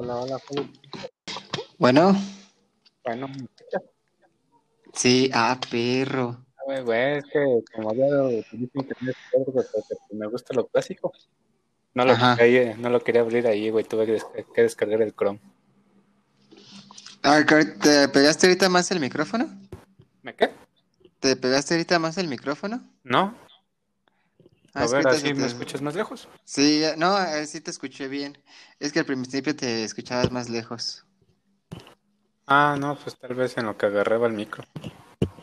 Hola, hola, Felipe. Bueno, Bueno, sí, ah, perro. güey, güey, es que como había internet, me gusta lo clásico. No lo, quería, no lo quería abrir ahí, güey, tuve que, des- que descargar el Chrome. Ah, ¿te pegaste ahorita más el micrófono? ¿Me qué? ¿Te pegaste ahorita más el micrófono? ¿No? A ver, así me escuchas más lejos. Sí, no, eh, sí te escuché bien. Es que al principio te escuchabas más lejos. Ah, no, pues tal vez en lo que agarraba el micro.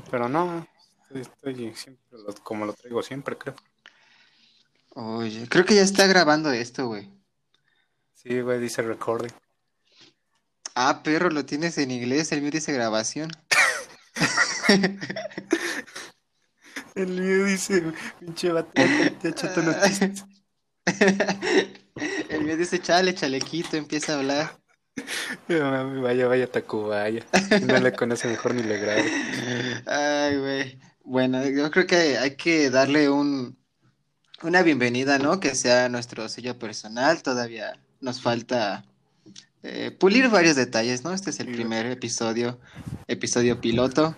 Pero no, estoy, estoy siempre lo- como lo traigo siempre, creo. Oye, creo que ya está grabando esto, güey. Sí, güey, dice recording. Ah, perro, lo tienes en inglés, el mío dice grabación. El mío dice, pinche vato, ya chato noticias. El mío dice, chale, chalequito, empieza a hablar. No mames, Vaya, vaya, Tacubaya. No le conoce mejor ni le grabo. Ay, güey. Bueno, yo creo que hay que darle un, una bienvenida, ¿no? Que sea nuestro sello personal. Todavía nos falta eh, pulir varios detalles, ¿no? Este es el primer episodio, episodio piloto.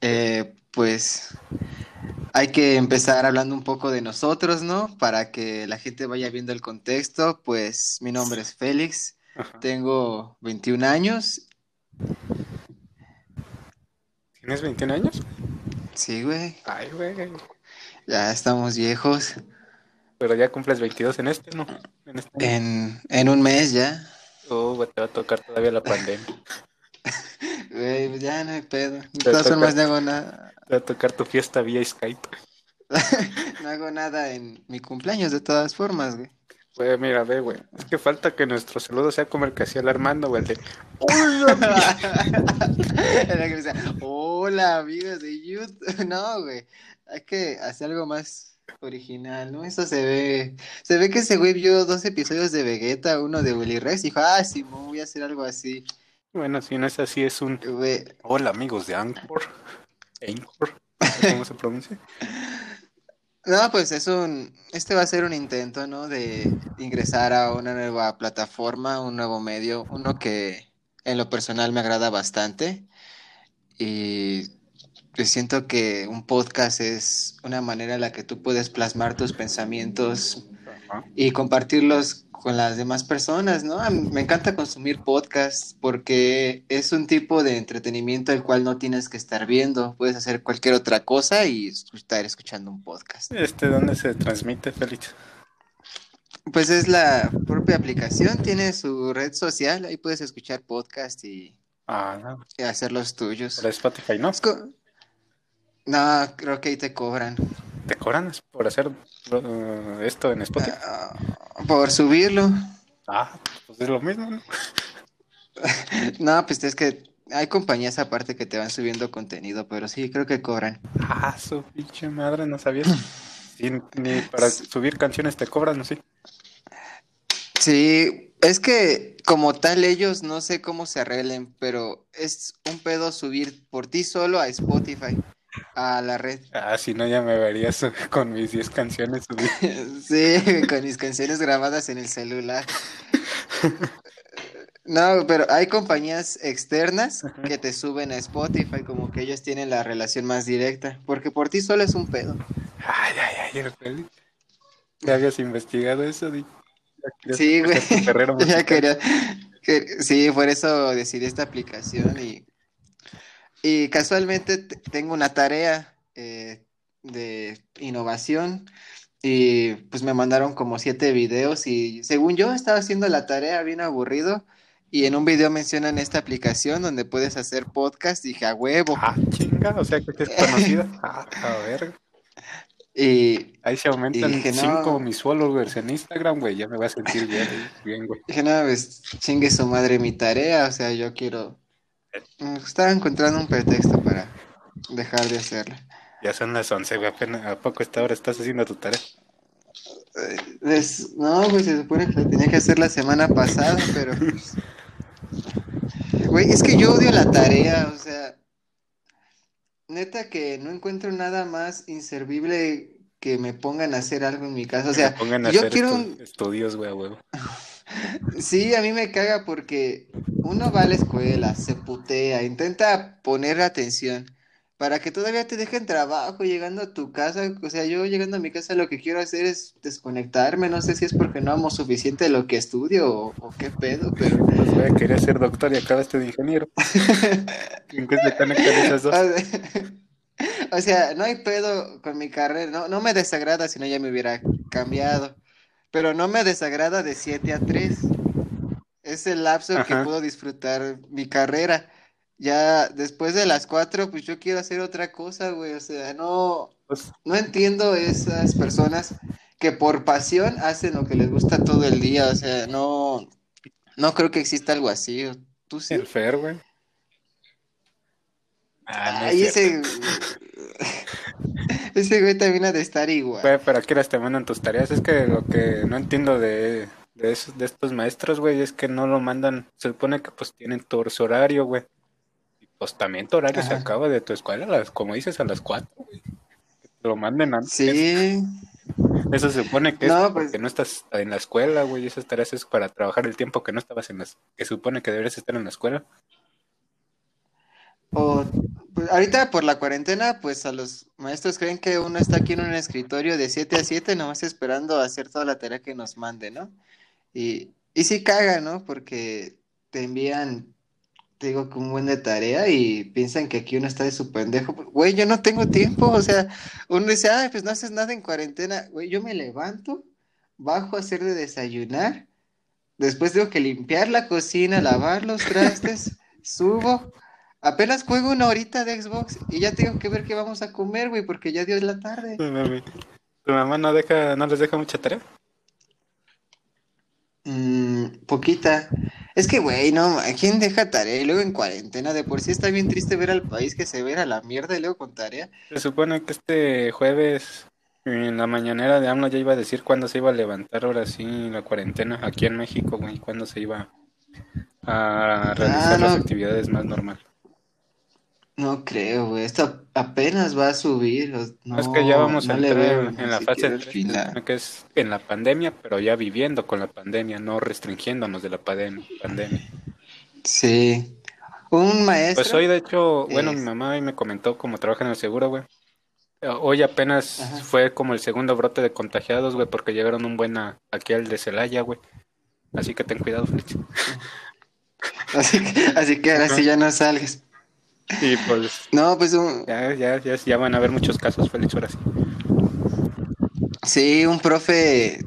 Eh, pues hay que empezar hablando un poco de nosotros, ¿no? Para que la gente vaya viendo el contexto. Pues mi nombre es Félix, Ajá. tengo 21 años. ¿Tienes 21 años? Sí, güey, Ay, güey. ya estamos viejos. Pero ya cumples 22 en este, ¿no? En este. En, en un mes ya. Oh, te va a tocar todavía la pandemia. Güey, pues ya no hay pedo. De todas formas no hago nada. Va a tocar tu fiesta vía Skype. No hago nada en mi cumpleaños de todas formas, güey. Güey, mira, ve, güey. Es que falta que nuestro saludo sea como el que hacía el Armando, güey. el de, Hola, amigos de YouTube. No, güey. Hay que hacer algo más original, ¿no? Eso se ve. Se ve que ese güey vio dos episodios de Vegeta, uno de Willy Rex, y dijo, ah, sí, voy a hacer algo así. Bueno, si no es así, es un... Güey, Hola, amigos de Anchor. Anchor. ¿Cómo se pronuncia? No, pues es un, este va a ser un intento, ¿no? De ingresar a una nueva plataforma, un nuevo medio, uno que en lo personal me agrada bastante y pues siento que un podcast es una manera en la que tú puedes plasmar tus pensamientos y compartirlos con las demás personas, ¿no? Me encanta consumir podcasts porque es un tipo de entretenimiento el cual no tienes que estar viendo, puedes hacer cualquier otra cosa y estar escuchando un podcast. Este, ¿dónde se transmite, Félix? Pues es la propia aplicación, tiene su red social, ahí puedes escuchar podcast y, Ah, no. y hacer los tuyos. Por Spotify, ¿no? No, creo que ahí te cobran. ¿Te cobran por hacer uh, esto en Spotify? Ah, por subirlo. Ah, pues es lo mismo, ¿no? No, pues es que hay compañías aparte que te van subiendo contenido, pero sí, creo que cobran. Ah, su pinche madre, no sabías. Sí, ni para subir canciones te cobran, ¿no? Sí. Sí, es que como tal ellos no sé cómo se arreglen, pero es un pedo subir por ti solo a Spotify, a la red. Ah, si no, ya me verías con mis 10 canciones. Sí, con mis canciones grabadas en el celular. No, pero hay compañías externas que te suben a Spotify, como que ellos tienen la relación más directa, porque por ti solo es un pedo. Ay, ay, ay. ¿Ya habías investigado eso? Di? Sí, güey. Ya quería, que- sí, por eso decidí esta aplicación y, y casualmente te- tengo una tarea eh, de innovación y pues me mandaron como siete videos y según yo estaba haciendo la tarea bien aburrido y en un video mencionan esta aplicación donde puedes hacer podcast, dije a huevo Ah, chinga, o sea que es conocida. Ah, a ver. y Ahí se aumentan Y dije, no. 5 mis followers en Instagram, güey. Ya me voy a sentir bien, bien, güey. dije no, pues chingue su madre mi tarea, o sea, yo quiero... mm, Estaba encontrando un pretexto para dejar de hacerla. Ya son las 11, güey. Apenas, ¿A poco esta hora estás haciendo tu tarea? Eh, no, pues se supone que lo tenía que hacer la semana pasada, pero pues... Güey, es que yo odio la tarea, o sea... Neta que no encuentro nada más inservible que me pongan a hacer algo en mi casa. O sea, Que me pongan a yo hacer quiero estudios, güey, a huevo. Sí, a mí me caga porque uno va a la escuela, se putea, intenta poner atención para que todavía te dejen trabajo llegando a tu casa. O sea, yo llegando a mi casa lo que quiero hacer es desconectarme. No sé si es porque no amo suficiente lo que estudio o, o qué pedo, pero... Pues güey, quería ser doctor y acabaste de ingeniero. O sea, no hay pedo con mi carrera. No, no me desagrada si no ya me hubiera cambiado. Pero no me desagrada de 7 a 3. Es el lapso que puedo disfrutar mi carrera. Ya después de las 4, pues yo quiero hacer otra cosa, güey. O sea, no, Pues, no entiendo esas personas que por pasión hacen lo que les gusta todo el día. O sea, no, no creo que exista algo así. ¿Tú sí? el Fer, güey. Ah, no es Ay, cierto. ese... ese güey también ha de estar igual. Güey, pero aquí las te mandan tus tareas. Es que lo que no entiendo de, de, esos, de estos maestros, güey, es que no lo mandan. Se supone que pues tienen tu horario, güey. Y pues también tu horario se Ajá. acaba de tu escuela, las, como dices, a las 4, güey. Que te lo manden antes. Sí, Eso se supone que No, es pues- porque no estás en la escuela, güey. Esas tareas es para trabajar el tiempo que no estabas en las... Que se supone que deberías estar en la escuela. o pues, ahorita por la cuarentena, pues a los maestros creen que uno está aquí en un escritorio de 7 a 7, nomás esperando a hacer toda la tarea que nos mande, ¿no? Y, y sí caga, ¿no? Porque te envían, te digo, que un buen de tarea y piensan que aquí uno está de su pendejo. Güey, yo no tengo tiempo, o sea, uno dice, ay, pues no haces nada en cuarentena. Güey, yo me levanto, bajo a hacer de desayunar, después tengo que limpiar la cocina, lavar los trastes, subo. Apenas juego una horita de Xbox y ya tengo que ver qué vamos a comer, güey, porque ya dio la tarde. Tu mamá no deja, no les deja mucha tarea. Mm, poquita. Es que, güey, no, ¿quién deja tarea? Y luego en cuarentena, de por sí está bien triste ver al país que se ve a la mierda y luego con tarea. Se supone que este jueves en la mañanera de AMLO ya iba a decir cuándo se iba a levantar ahora sí la cuarentena aquí en México, güey, cuándo se iba a realizar Ah, no. las actividades más normal. No creo, güey, esto apenas va a subir. No, es que ya vamos a no entrar veo en la fase el 3, final. que es en la pandemia, pero ya viviendo con la pandemia, no restringiéndonos de la pandem- pandemia. Sí. Un maestro. Pues hoy, de hecho, bueno, mi mamá me comentó cómo trabaja en el seguro, güey. Hoy apenas Ajá. fue como el segundo brote de contagiados, güey, porque llegaron un buen a- aquí al de Celaya, güey. Así que ten cuidado, Félix. Así que, así que ahora sí ya no salgas. Y pues No, pues un, ya, ya, ya, ya van a haber muchos casos, Félix, ahora sí. sí, un profe.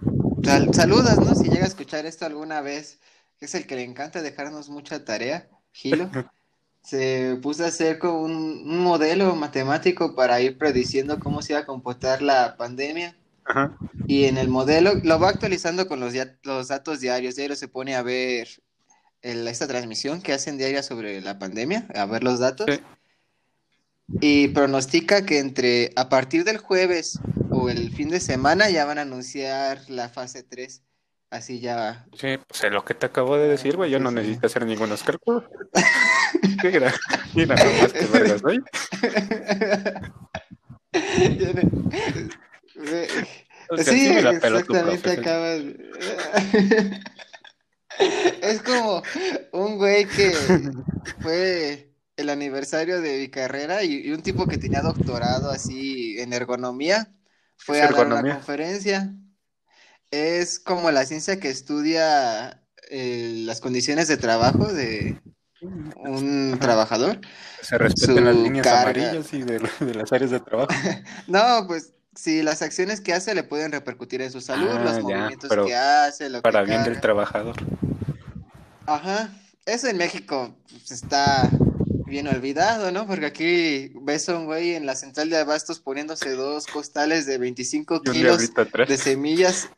sal- saludas, ¿no? Si llega a escuchar esto alguna vez, que es el que le encanta dejarnos mucha tarea, Gilo. Se puso a hacer como un, un modelo matemático para ir prediciendo cómo se iba a comportar la pandemia. Ajá. Y en el modelo lo va actualizando con los, los datos diarios. Diario se pone a ver el- esta transmisión que hacen diaria sobre la pandemia, a ver los datos. Sí. Y pronostica que entre a partir del jueves o el fin de semana ya van a anunciar la fase 3. Así ya. Sí, pues es lo que te acabo de decir, güey. Yo no Sí, necesito hacer ningunos cálculos. Mira, mira nomás que vergas, güey. Sí, sí exactamente acabas. Es como un güey que fue el aniversario de mi carrera y, y un tipo que tenía doctorado así en ergonomía fue ¿Es a dar una conferencia. Es como la ciencia que estudia eh, las condiciones de trabajo de un Ajá. trabajador. Se respeten Su las líneas carga. amarillas y de, de las áreas de trabajo. No, pues si las acciones que hace le pueden repercutir en su salud, Ah, los ya, movimientos que hace, lo Para que bien del trabajador. Ajá, eso en México pues, está bien olvidado, ¿no? Porque aquí ves a un güey en la central de abastos poniéndose dos costales de 25 Y un kilos de semillas.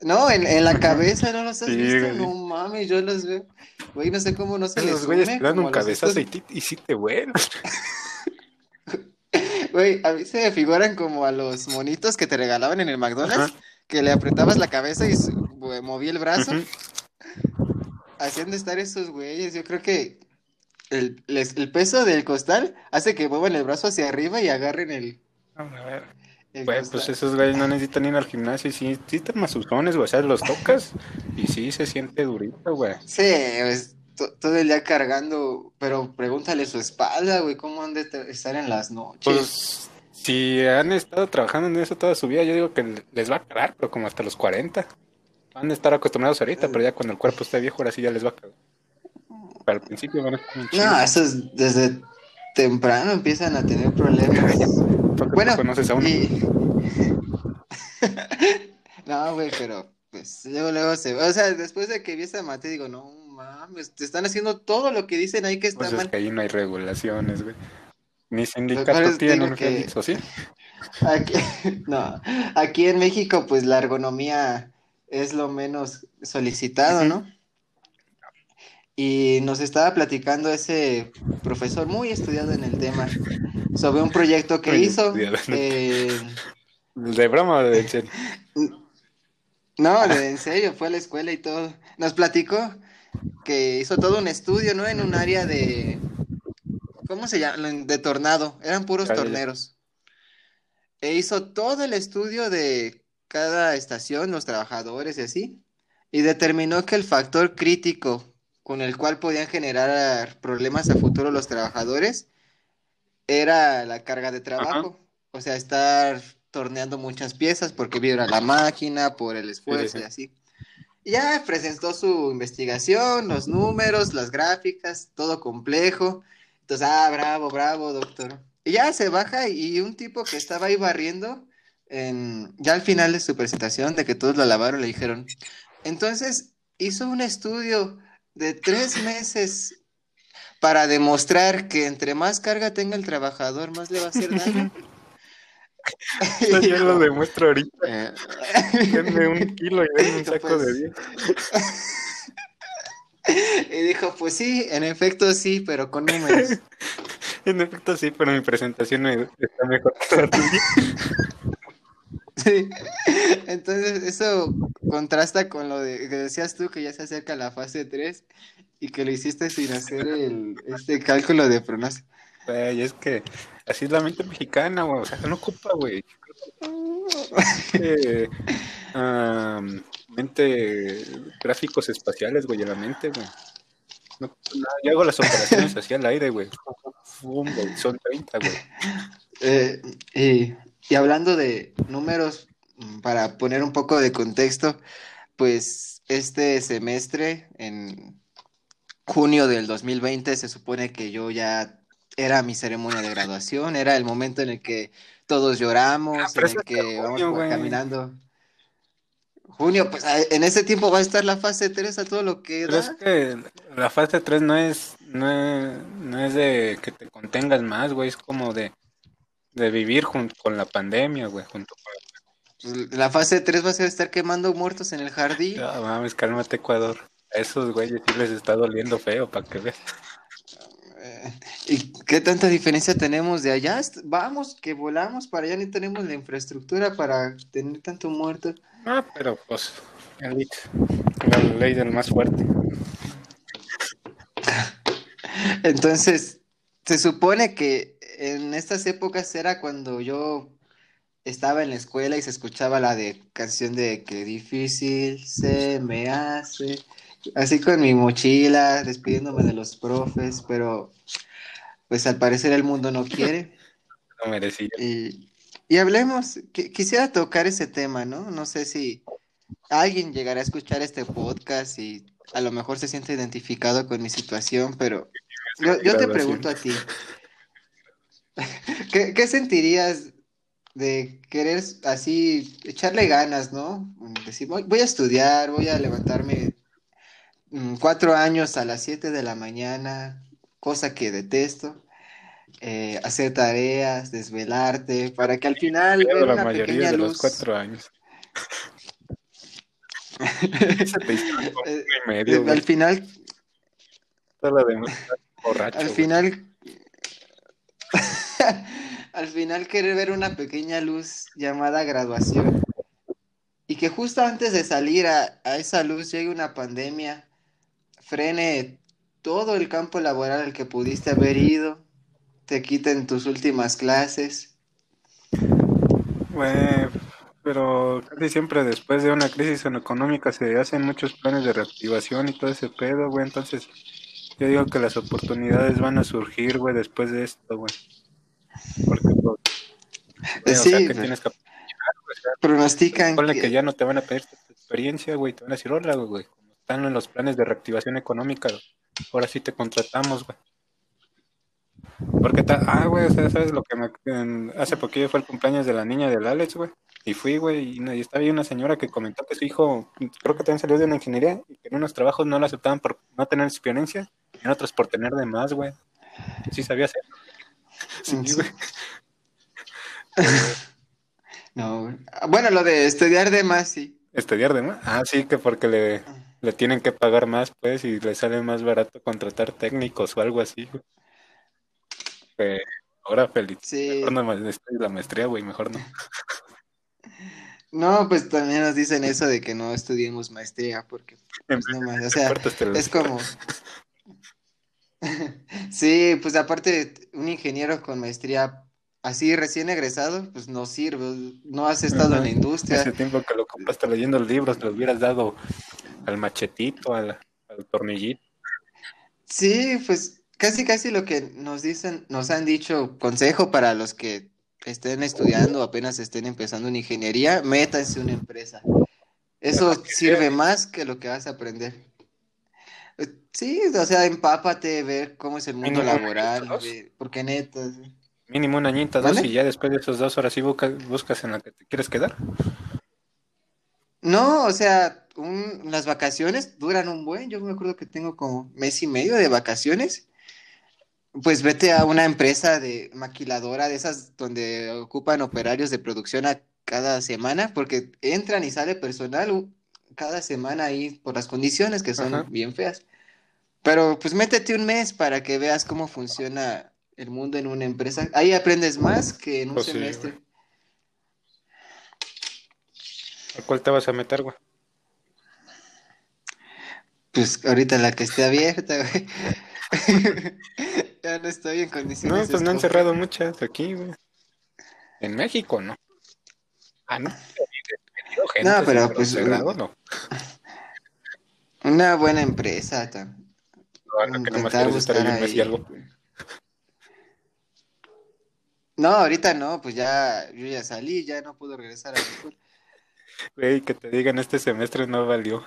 No, en, en la cabeza, ¿no los has Sí, visto? güey. No mames, yo los veo. Güey, no sé cómo no se les Esos güeyes como un los cabezazo y, estos- ti- y sí te. Güey, a mí se me figuran como a los monitos que te regalaban en el McDonald's, Ajá. que le apretabas la cabeza y movía el brazo. De estar esos güeyes. Yo creo que el, les- el peso del costal hace que muevan el brazo hacia arriba y agarren el. A ver. Güey, gusta. pues esos güeyes no necesitan ir al gimnasio y sí, sí están mazuzones, güey. O sea, los tocas y sí se siente durito, güey. Sí, pues, todo el día cargando, pero pregúntale su espalda, güey, cómo han de estar en las noches. Pues si han estado trabajando en eso toda su vida, yo digo que les va a cagar, pero como hasta los 40. Van a estar acostumbrados ahorita, pero ya cuando el cuerpo esté viejo, ahora sí ya les va a cagar. Pero al principio van a estar No, chidos. esos desde temprano empiezan a tener problemas. Bueno, conoces a uno. y... No, güey, pero pues luego, luego se... O sea, después de que vi esa materia, digo, no mames, te están haciendo todo lo que dicen ahí que está Pues es mal. que ahí no hay regulaciones, güey. Ni Por sindicato eso te tienen, digo que- Félix, ¿o sí? Aquí, no, aquí en México, pues la ergonomía es lo menos solicitado, ¿no? Y nos estaba platicando ese profesor muy estudiado en el tema sobre un proyecto que Muy hizo. eh, ¿De broma o de en serio? no, de- en serio, fue a la escuela y todo. Nos platicó que hizo todo un estudio, ¿no? En un área de, ¿cómo se llama? De tornado. Eran puros torneros. E hizo todo el estudio de cada estación, los trabajadores y así, y determinó que el factor crítico con el cual podían generar problemas a futuro los trabajadores era la carga de trabajo. O sea, estar torneando muchas piezas porque vibra la máquina, por el esfuerzo sí. y así. Ya presentó su investigación, los números, las gráficas, todo complejo. Entonces, ah, bravo, bravo, doctor. Y ya se baja y un tipo que estaba ahí barriendo, en, ya al final de su presentación, de que todos lo lavaron, le dijeron, entonces hizo un estudio de tres meses para demostrar que entre más carga tenga el trabajador, más le va a hacer daño. Eso yo lo demuestro ahorita. Eh, Denme un kilo y denme un saco Pues- de 10. Y dijo, pues sí, en efecto sí, pero con números. En efecto, sí, pero mi presentación está mejor que la tuya. Sí. Entonces, eso contrasta con lo de que decías tú que ya se acerca la fase 3 y que lo hiciste sin hacer el, este cálculo de pronóstico. Güey, es que así es la mente mexicana, güey. O sea, no ocupa, güey. Eh, am, mente, gráficos espaciales, güey, en la mente, güey. Yo hago las operaciones hacia el aire, güey. Son 30, güey. Eh, y, y hablando de números, para poner un poco de contexto, pues este semestre, en junio del 2020, se supone que yo ya era mi ceremonia de graduación, era el momento en el que todos lloramos, Ah, en el que vamos caminando. Junio, pues en ese tiempo va a estar la fase 3 a todo lo que Pero es da. que la fase 3 no es, no es, no es de que te contengas más, güey. Es como de, de vivir junto con la pandemia, güey. Junto con Pues, La fase 3 va a ser estar quemando muertos en el jardín. Ya, mames, cálmate, Ecuador. A esos güeyes sí les está doliendo feo, para que veas. ¿Y qué tanta diferencia tenemos de allá? Vamos, que volamos para allá, ni tenemos la infraestructura para tener tanto muerto. Ah, pero pues, la ley del más fuerte. Entonces, se supone que en estas épocas era cuando yo estaba en la escuela y se escuchaba la de canción de qué difícil se me hace. Así con mi mochila, despidiéndome de los profes, pero pues al parecer el mundo no quiere. No merecía. Y, y hablemos, qui- quisiera tocar ese tema, ¿no? No sé si alguien llegará a escuchar este podcast y a lo mejor se siente identificado con mi situación, pero yo, yo te pregunto a ti, ¿qué, qué sentirías de querer así echarle ganas, ¿no? Decir, voy, voy a estudiar, voy a levantarme cuatro años a las siete de la mañana, cosa que detesto eh, hacer tareas, desvelarte, para que al final Pero la una mayoría pequeña de los cuatro años. Medio, eh, al final, borracho, al final, al final querer ver una pequeña luz llamada graduación y que justo antes de salir a, a esa luz llegue una pandemia, frene todo el campo laboral al que pudiste haber ido, te quiten tus últimas clases. Güey, pero casi siempre después de una crisis económica se hacen muchos planes de reactivación y todo ese pedo, güey. Entonces, yo digo que las oportunidades van a surgir, güey, después de esto, güey. Porque, pues, güey, o sea, que tienes que o sea, pronostican que... que ya no te van a pedir tu experiencia, güey, te van a decir, hola, güey, están en los planes de reactivación económica, ahora sí te contratamos, güey. Porque, ta- ah, güey, o sea, ¿sabes lo que me... en- hace poquillo fue el cumpleaños de la niña del Alex, güey, y fui, güey, y, estaba ahí una señora que comentó que su hijo, creo que también salió de una ingeniería, y que en unos trabajos no lo aceptaban por no tener experiencia, y en otros por tener de más, güey. Sí sabía hacer. Sí, sí. güey. No, güey. Ah, Bueno, lo de estudiar de más, sí. Estudiar de más. Ah, sí, que porque le, le tienen que pagar más, pues, y le sale más barato contratar técnicos o algo así. Eh, ahora feliz. Sí. Mejor no me la maestría, güey, mejor no. No, pues también nos dicen eso de que no estudiemos maestría, porque, pues no más, o sea, es como... Sí, pues aparte, un ingeniero con maestría así recién egresado, pues no sirve, no has estado en la industria. Ese tiempo que lo compraste leyendo libros, le hubieras dado al machetito, al, al tornillito. Sí, pues casi casi lo que nos dicen, nos han dicho, consejo para los que estén estudiando o apenas estén empezando en ingeniería, métanse una empresa. Eso sirve sea. más que lo que vas a aprender. Sí, o sea, empápate, ver cómo es el mundo Mínimo laboral, dos. ver- porque neta, sí. Mínimo una añita, dos, ¿Mande? y ya después de esos dos horas sí buscas, buscas en la que te quieres quedar. No, o sea, un- las vacaciones duran un buen, yo me acuerdo que tengo como mes y medio de vacaciones. Pues vete a una empresa de maquiladora de esas donde ocupan operarios de producción a cada semana, porque entran y sale personal cada semana ahí por las condiciones que son Ajá. bien feas. Pero pues métete un mes para que veas cómo funciona el mundo en una empresa. Ahí aprendes más que en un Pues semestre. ¿A cuál te vas a meter, güey? Pues ahorita la que esté abierta, güey. Ya no estoy en No, condiciones de pues no han cerrado muchas aquí, güey. En México, ¿no? Ah, no. Gente, No, pero pues, cerrado, no. Una buena empresa, No, no, que nomás intentar quieres estar buscar ahí un mes y ahí. algo. No, ahorita no, pues ya, yo ya salí, ya no puedo regresar a. Güey, que te digan este semestre no valió.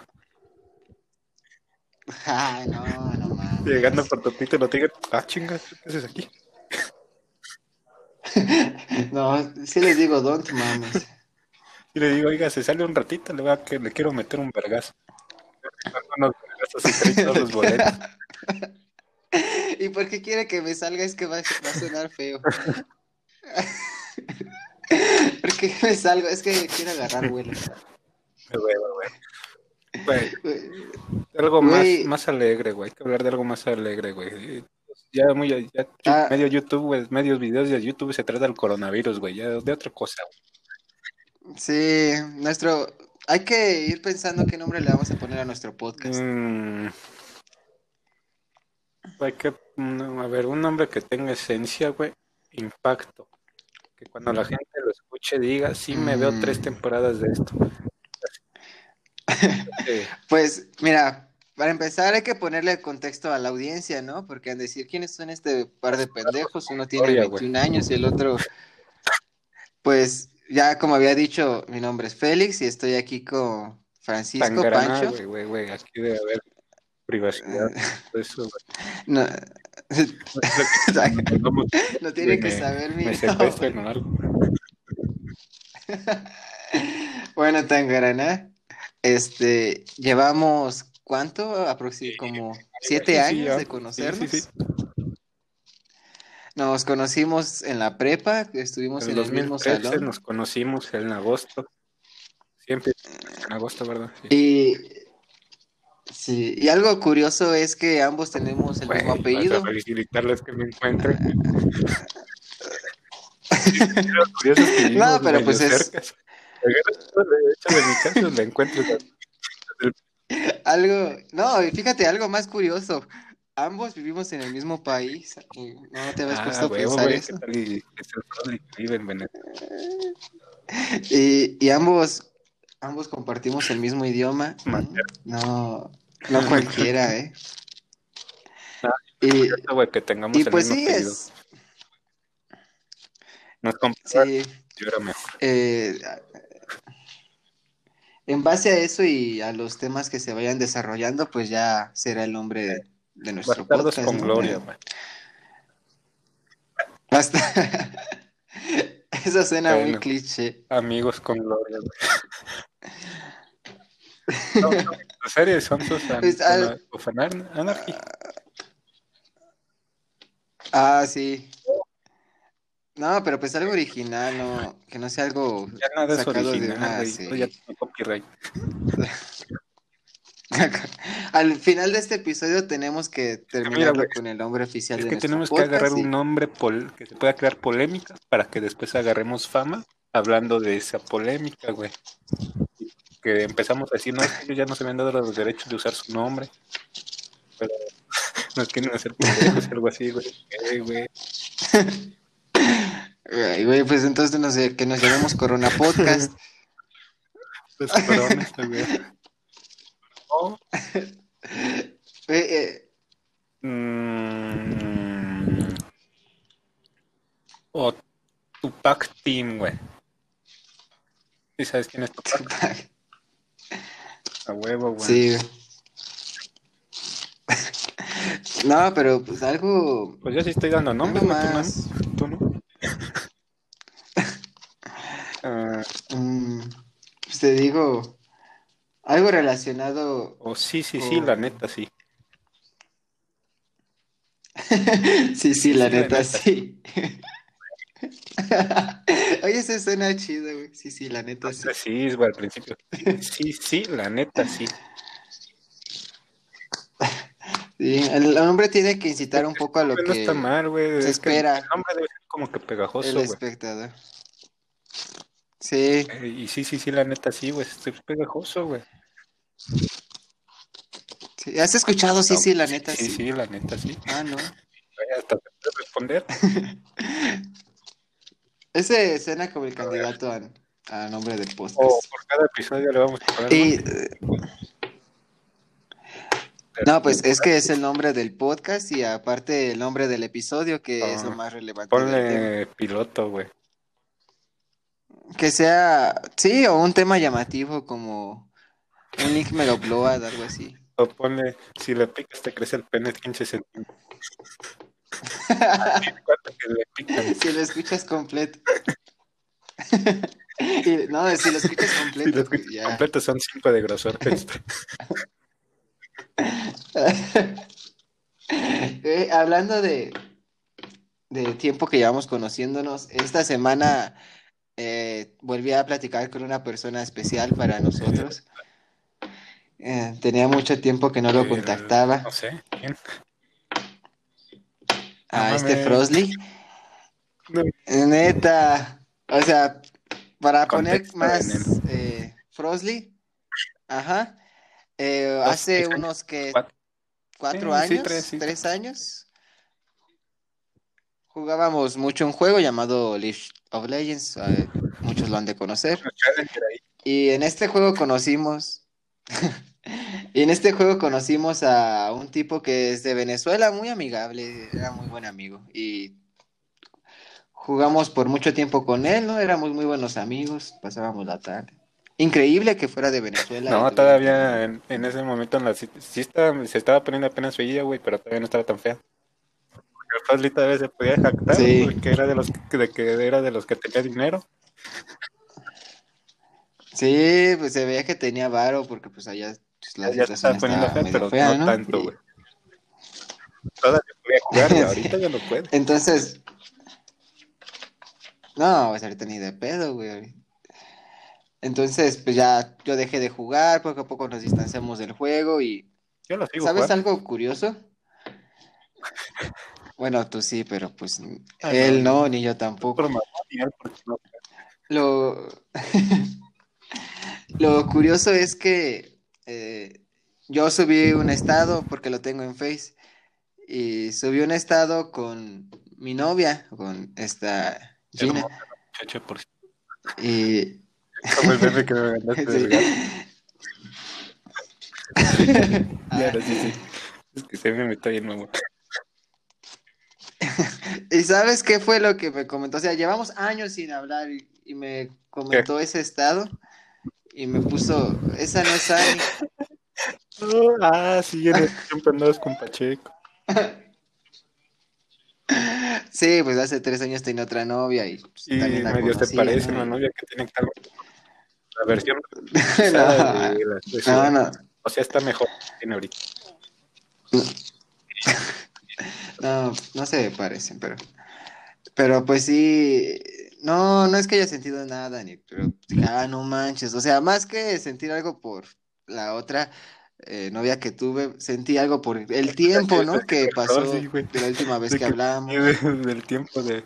Ay, no, no mames. Llegando por tu título, te ah, chingas, ¿qué haces aquí? No, sí les digo, don't mames. Y le digo, oiga, se sale un ratito, le, voy a que le quiero meter un vergazo. Unos vergazos y trae todos los boletos. ¿Y por qué quiere que me salga? Es que va, va a sonar feo. ¿Por qué me salgo? Es que quiero agarrar vuelo. Güey, güey, güey. Algo más, Güey. más alegre, güey. Hay que hablar de algo más alegre, güey. Ya, muy, ya, Ah. medio YouTube, güey, medios videos de YouTube se trata del coronavirus, güey, ya de otra cosa, güey. Sí, nuestro... Hay que ir pensando qué nombre le vamos a poner a nuestro podcast. Mm. Hay que, mm, a ver, un nombre que tenga esencia, güey, impacto. Que cuando la gente lo escuche diga, sí me veo Mm. tres temporadas de esto. Pues, mira, para empezar hay que ponerle contexto a la audiencia, ¿no? Porque de decir, ¿quiénes son este par de pendejos? Uno tiene güey. 21 años y el otro... Pues, ya como había dicho, mi nombre es Félix y estoy aquí con Francisco Tangarana, Pancho. güey, güey, güey, aquí debe haber privacidad. Eso. No, No lo que saber mi me nombre. algo. Bueno, Tangarana, este, llevamos, ¿cuánto? Aproximadamente como siete Sí, sí, años ya. de conocernos. Sí, sí, sí. Nos conocimos en la prepa, estuvimos En en el mismo 2013 salón. nos conocimos en agosto. Siempre en agosto, ¿verdad? Sí. Y sí, y algo curioso es que ambos tenemos el mismo apellido. Para felicitarles que me encuentren. Lo curioso es que vivimos No, pero pues es- cercas. Mi la encuentro. Algo, no, y fíjate, algo más curioso. ambos vivimos en el mismo país. y ¿No te habías Ah, puesto a pensar eso? ¿qué tal y es el Frosty que vive en Venezuela? Y, y ambos, ambos compartimos el mismo idioma. No, no cualquiera, ¿eh? Ah, Y, que tengamos y el pues mismo sí, es, No es comparar, sí, yo era mejor. eh, en base a eso y a los temas que se vayan desarrollando, pues ya será el nombre de, de nuestro Bastardos podcast, con ¿no? gloria, güey. Basta. Eso suena muy Bueno. cliché. Amigos con gloria, güey. No, no, en serio, son sus Pues, al- Anar- Anarchy. Ah, sí. No, pero pues algo original, no, que no sea algo Ya nada es sacado de original, una güey. Esto serie. ya copyright. Al final de este episodio tenemos que terminarlo güey, con el nombre oficial Es de que tenemos que agarrar un nombre pol- que se pueda crear polémicas para que después agarremos fama hablando de esa polémica, güey. Que empezamos a decir, no, es que ellos ya no se me han dado los derechos de usar su nombre. Pero nos quieren hacer algo así, güey. Eh, güey. Ay, güey, pues entonces no sé, que nos llamemos Corona Podcast. Los coronas, güey. O, Eh, eh, mm, o Tupac Team, güey. ¿Sí sabes quién es Tupac? A huevo, güey. sí. güey. No, pero pues algo Pues yo sí estoy dando nombres, no. más. ¿Tú no? Ah, mm, pues te digo, algo relacionado. oh, sí, sí, sí, la neta, sí. Sí, sí, la Sí, la neta, neta. sí. Oye, eso suena chido, güey. Sí, sí, la neta, sí. Sí, güey, al principio. Sí, sí, la neta, sí. Sí, el hombre tiene que incitar un poco a lo no que está mal, se es que espera. El nombre debe ser como que el pegajoso, güey. espectador. Sí, Eh, Y sí, sí, sí, la neta, sí, güey. Es pegajoso, güey. sí. ¿Has escuchado? Sí, No, sí, la neta, Sí, sí. sí, la neta, sí. Ah, no. Hasta te puedo responder. Ese suena como el candidato a, a nombre de O podcast. por cada episodio le vamos a poner. Y, eh, no, pues es que es el nombre del podcast y aparte el nombre del episodio, que es lo Ah, más relevante. Ponle piloto, güey. Que sea, sí, o un tema llamativo como un link me lo upload, algo así. O ponle, si le picas te crece el pene 15 centímetros. Si lo escuchas completo. Y- no, si lo escuchas Si completo, lo pues escuchas ya. completo son 5 de grosor. Este. Eh, hablando de, de tiempo que llevamos conociéndonos, esta semana eh, volví a platicar con una persona especial para nosotros. Eh, tenía mucho tiempo que no lo El- contactaba. No sé, ¿quién? A no este. No, Neta. O sea, para poner más eh. Ajá. Eh, hace unos que cuatro. cuatro Sí, sí, años, tres, sí. tres años. Jugábamos mucho un juego llamado League of Legends. eh, muchos lo han de conocer. Y en este juego conocimos. y en este juego conocimos a un tipo que es de Venezuela, muy amigable, era muy buen amigo. Y jugamos por mucho tiempo con él, ¿no? Éramos muy buenos amigos, pasábamos la tarde. Increíble que fuera de Venezuela. No, todavía en, en ese momento en la, sí, sí estaba- se estaba poniendo apenas feilla, güey, pero todavía no estaba tan fea. Porque Fazli todavía se podía jactar, Sí. güey, que era de los que, de que era de los que tenía dinero. Sí, pues se veía que tenía varo porque pues allá pues, la ya se estaba situación poniendo estaba medio pero fea, no, tanto, Y- güey. Todavía podía jugar y ahorita ya no puede. Entonces, no, pues ahorita ni de pedo, güey. Entonces, pues ya yo dejé de jugar, poco a poco nos distanciamos del juego y Yo lo sigo ¿sabes jugando. algo curioso? Bueno, tú sí, pero pues Ah, él no. no, ni yo tampoco. Lo, lo curioso es que eh, yo subí un estado porque lo tengo en Face y subió un estado con mi novia, con esta Gina. Por Y Como el bebé que me. Ya, ahora sí, sí. Es que se me ahí el mamá. ¿Y sabes qué fue lo que me comentó? O sea, llevamos años sin hablar y, y me comentó ese estado y me puso, esa no es Ani. ah, sí, en tiempo andabas con Pacheco. Sí, pues hace tres años tenía otra novia y pues, también la medio se conocía, parece ¿no? una novia que tiene que la versión no, revisada de la no, no, O sea, está mejor que tiene ahorita. No, no se parecen, pero, pero pues sí, no, no es que haya sentido nada, ni, pero, ah, no manches, o sea, más que sentir algo por la otra eh, novia que tuve, sentí algo por el tiempo, ¿no? Que pasó Sí, de la última vez De que que- hablamos. Del tiempo de,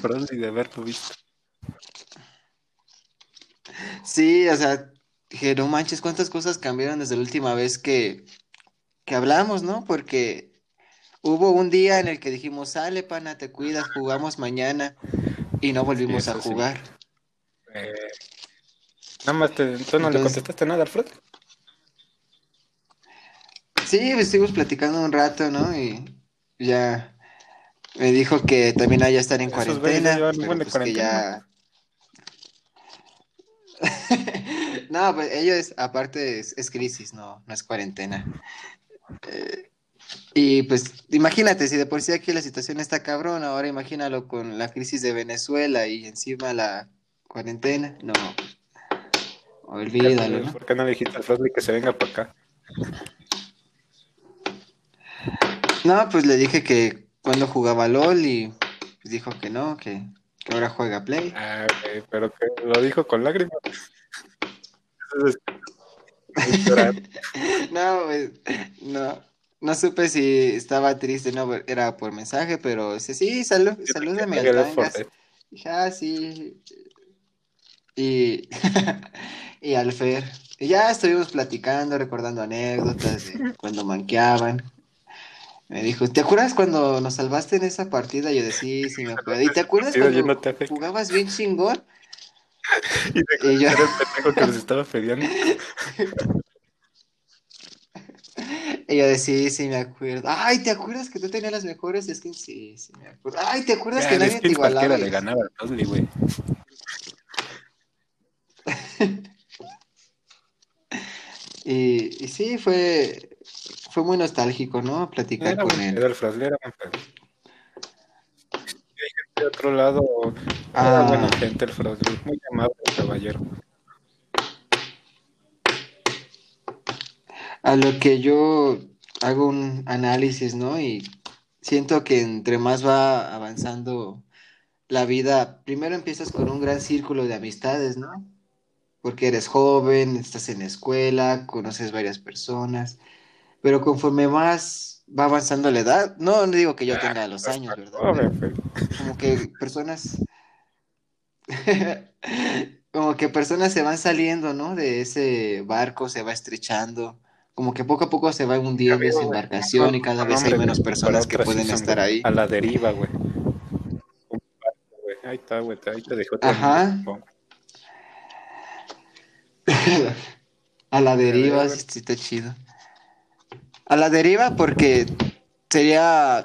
Frost y de haberlo visto. Sí, o sea, dije, no manches, cuántas cosas cambiaron desde la última vez que, que hablamos, ¿no? Porque hubo un día en el que dijimos, sale, pana, te cuidas, jugamos mañana, y no volvimos Sí, a sí. jugar. Eh, nada más, te, ¿tú no le contestaste nada, Alfred? Sí, estuvimos platicando un rato, ¿no? Y ya me dijo que también haya estar en cuarentena, pero pues que ya... No, pues ellos, aparte, es, es crisis, no, no es cuarentena. Eh, y pues, imagínate, si de por sí aquí la situación está cabrón, ahora imagínalo con la crisis de Venezuela y encima la cuarentena. No, olvídalo, ¿no? ¿Por qué no le dijiste a Alfred que se venga para acá? No, pues le dije que cuando jugaba LOL y dijo que no, que, que ahora juega Play. Ah, güey, pero que lo dijo con lágrimas. No, pues, no, no supe si estaba triste, no, era por mensaje, pero dice, sí, salud, salúdame al Que Left 4 Tangas. Dead. Dije, ah, sí. Y, y al Fer. Y ya estuvimos platicando, recordando anécdotas de cuando manqueaban. Me dijo, ¿te acuerdas cuando nos salvaste en esa partida? Yo decía, sí, sí me acuerdo. ¿Y te acuerdas cuando jugabas bien chingón? Y Y yo- era el pendejo que les estaba peleando. Yo decía, sí, sí me acuerdo. Ay, ¿te acuerdas que tú tenías las mejores skins? Sí, sí me acuerdo. Ay, ¿te acuerdas que Ya, nadie te igualaba? cualquiera le ganaba al Rosly, güey. Y, y sí, fue, fue muy nostálgico, ¿no? Platicar Era con buen él. pedo el Frost, era de otro lado, Ah. era buena gente el Frost, muy amable el caballero. A lo que yo hago un análisis, ¿no? Y siento que entre más va avanzando la vida, primero empiezas con un gran círculo de amistades, ¿no? Porque eres joven, estás en la escuela, conoces varias personas, pero conforme más va avanzando la edad, no, no digo que yo tenga los Pues, años, ¿verdad? Pero- como que personas como que personas se van saliendo, ¿no? De ese barco se va estrechando, como que poco a poco se va hundiendo esa embarcación y cada vez hay menos personas que pueden estar ahí. A la deriva, güey. Ahí está, güey. Ahí te dejó. Ajá. A la deriva, sí, está chido. A la deriva porque sería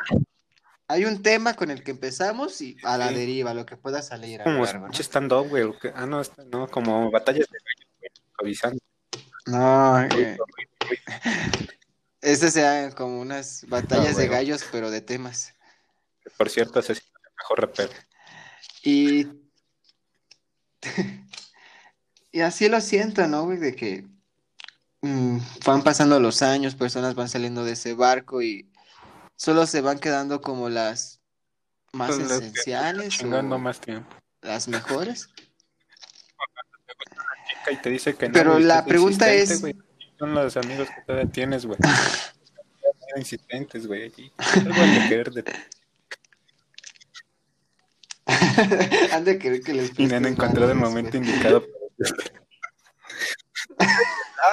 hay un tema con el que empezamos y a la deriva, lo que pueda salir Como stand-up, güey. Ah, no, no, como batallas de. Improvisando. No, eh, esas sean como unas batallas Ah, de bueno. gallos, pero de temas. Por cierto, ese es el mejor rapero. Y, y así lo siento, ¿no, güey? De que mm, van pasando los años, personas van saliendo de ese barco y solo se van quedando como las más Pues, que esenciales Chingando o más tiempo. las mejores. Chica y te dice que no. Pero la pregunta es-. Son los amigos que todavía tienes, güey. Insistentes, güey. allí. Algo han de querer de. Han de querer que les Y no han encontrado el manos, momento güey. indicado.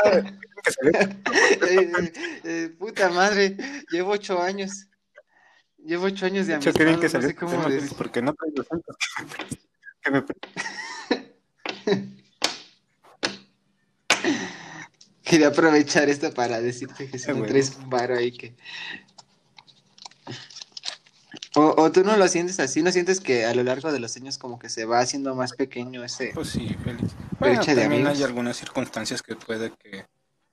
Ah, Eh, eh, puta madre, llevo ocho años. Llevo ocho años de amistad. bien que no salió sé este cómo Félix, porque no traigo asuntos que me, que Quería aprovechar esto para decirte que si Ah, no güey. traes un varo ahí que. O, o tú no lo sientes así, ¿no sientes que a lo largo de los años como que se va haciendo más pequeño ese... Pues sí, Félix. Bueno, también amigos. hay algunas circunstancias que puede que,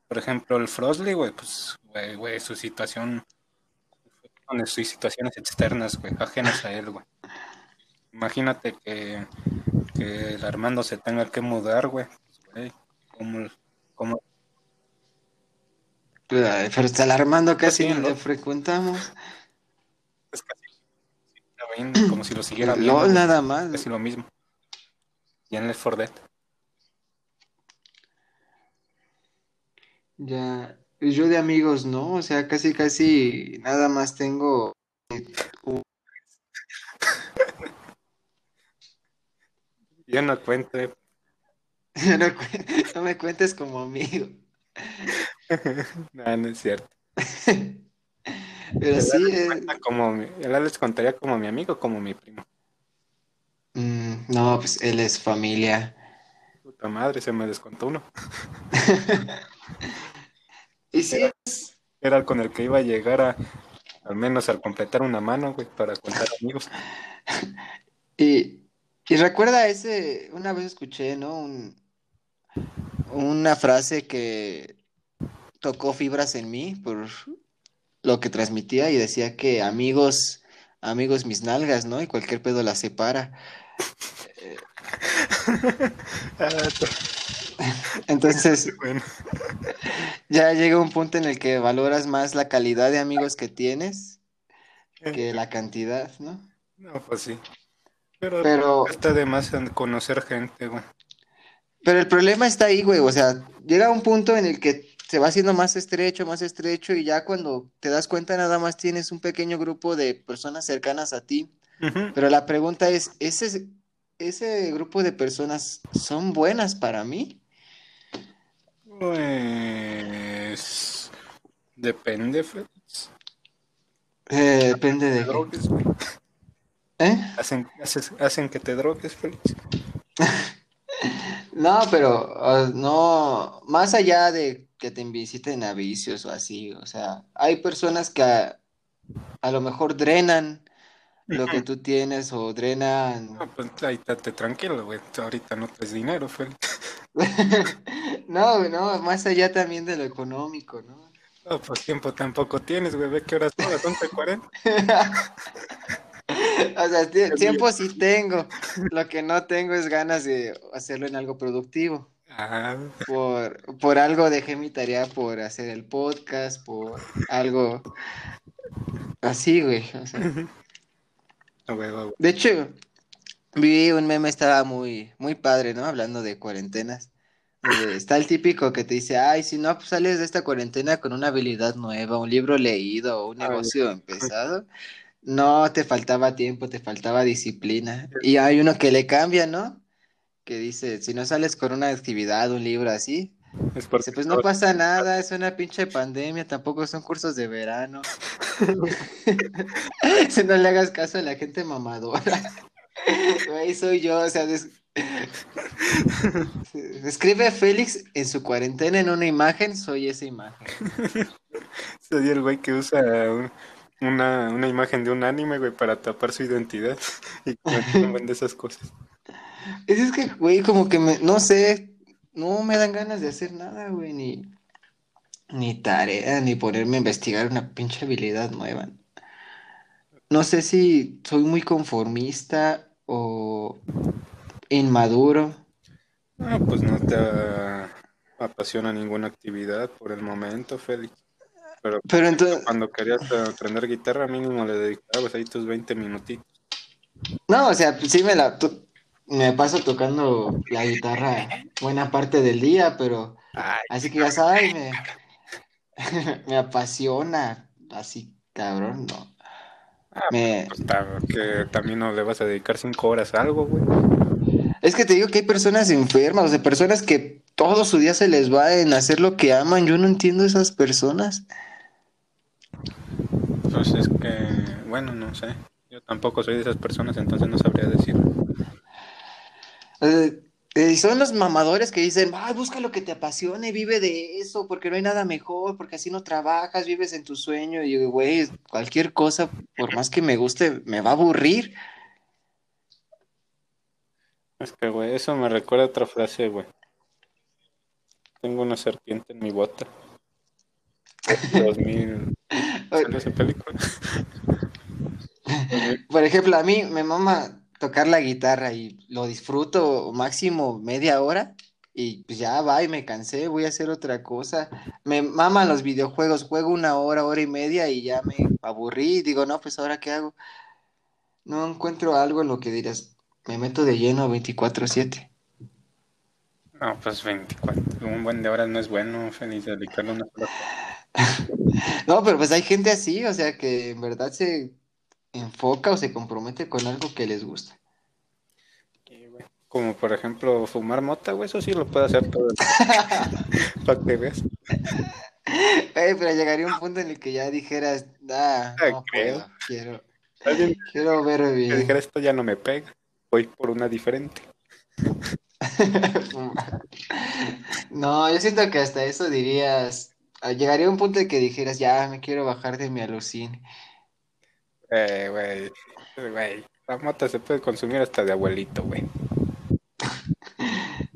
por ejemplo, el Frostly, güey, pues, güey, güey, su situación, con sus situaciones externas, güey, ajenas a él, güey. Imagínate que, que el Armando se tenga que mudar, güey, pues, güey, ¿cómo, cómo- Ay, Pero está alarmando casi sí, ni ¿no? lo frecuentamos. es casi como si lo siguiera viendo, LOL nada más. casi lo mismo. Y en 4 Dead. Ya, yo de amigos, ¿no? O sea, casi, casi nada más tengo. Yo no cuento, No, cu- no me cuentes como amigo. no, no es cierto. Pero sí, eh, Cuenta Como mi- él les contaría como mi amigo, como mi primo. mm, no, pues él es familia. Puta madre, se me descontó uno. Y sí, Era el con el que iba a llegar a, al menos al completar una mano, güey, para contar amigos. y, y recuerda ese, una vez escuché, ¿no? Un, una frase que tocó fibras en mí por lo que transmitía y decía que amigos, amigos mis nalgas, ¿no? Y cualquier pedo las separa. Entonces, bueno, ya llega un punto en el que valoras más la calidad de amigos que tienes que la cantidad, ¿no? no, pues sí. Pero, Pero, está de más en conocer gente, güey. pero el problema está ahí, güey. O sea, llega un punto en el que se va haciendo más estrecho, más estrecho, y ya cuando te das cuenta, nada más tienes un pequeño grupo de personas cercanas a ti. Pero la pregunta es, ¿ese, ese grupo de personas son buenas para mí? Pues. Depende, Félix. Eh, depende de drogues. ¿Eh? Hacen, haces- hacen que te drogues, Félix. No, pero uh, no, más allá de que te visiten a vicios o así, o sea, hay personas que a, a lo mejor drenan lo que tú tienes o drenan... No, pues ahí estate tranquilo, güey. Ahorita no traes dinero, Félix. No, no, más allá también de lo económico, ¿no? No, pues tiempo tampoco tienes, güey. Ve qué horas son, las 11:40. O sea, tie- tiempo sí tengo, lo que no tengo es ganas de hacerlo en algo productivo. Por, por algo dejé mi tarea por hacer el podcast, por algo así, güey. o sea. De hecho, vi un meme, estaba muy, muy padre, ¿no? Hablando de cuarentenas. está el típico que te dice, ay, si no pues, sales de esta cuarentena con una habilidad nueva, un libro leído o un Ay. negocio empezado, no te faltaba tiempo, te faltaba disciplina. Y hay uno que le cambia, ¿no? Que dice, si no sales con una actividad, un libro así, Es dice, pues no pasa nada, es una pinche pandemia, tampoco son cursos de verano. Si no le hagas caso a la gente mamadora. Güey, soy yo, o sea, des- describe a Félix en su cuarentena en una imagen, soy esa imagen. Soy el güey que usa un- una, una imagen de un anime, güey, para tapar su identidad. Y que no vende esas cosas. Es, es que, güey, como que me, no sé, no me dan ganas de hacer nada, güey, ni, ni tarea, ni ponerme a investigar una pinche habilidad nueva. No sé si soy muy conformista o inmaduro. Ah, pues no te apasiona ninguna actividad por el momento, Félix. Pero Pero entonces, cuando querías aprender guitarra, mínimo le dedicabas ahí tus 20 minutitos. no, o sea, sí me la, me paso tocando la guitarra buena parte del día, pero Ay, así que ya sabes, me, me apasiona, así, cabrón, no. Me, pues, que también no le vas a dedicar 5 horas a algo, güey. Es que te digo que hay personas enfermas, o sea, personas que todo su día se les va en hacer lo que aman. Yo no entiendo esas personas. Pues Pues es que, bueno, no sé. Yo tampoco soy de esas personas, entonces no sabría decirlo. Eh, eh, son los mamadores que dicen, ay, busca lo que te apasione, vive de eso, porque no hay nada mejor, porque así no trabajas, vives en tu sueño. Y yo, güey, cualquier cosa, por más que me guste, me va a aburrir. Es que, güey, eso me recuerda a otra frase, güey. Tengo una serpiente en mi bota. 2000. ¿Sale esa película? Por ejemplo, a mí me mama tocar la guitarra y lo disfruto máximo media hora y pues ya va y me cansé, voy a hacer otra cosa. Me maman los videojuegos, juego una hora, hora y media y ya me aburrí. Digo, no, pues ahora qué hago. No encuentro algo en lo que dirás, me meto de lleno 24/7. No, pues 24. Un buen de horas no es bueno, feliz dedicarle una sola No, pero pues hay gente así, o sea, que en verdad se enfoca o se compromete con algo que les gusta. Como por ejemplo fumar mota, güey, eso sí lo puede hacer todo el Para que veas. Güey, pero llegaría un punto en el que ya dijeras, ah, no puedo, quiero, Alguien quiero ver que bien. dijera esto ya no me pega. Voy por una diferente. No, yo siento que hasta eso dirías, llegaría un punto en que dijeras, ya me quiero bajar de mi alucine. Eh, güey. Güey. La mota se puede consumir hasta de abuelito, güey.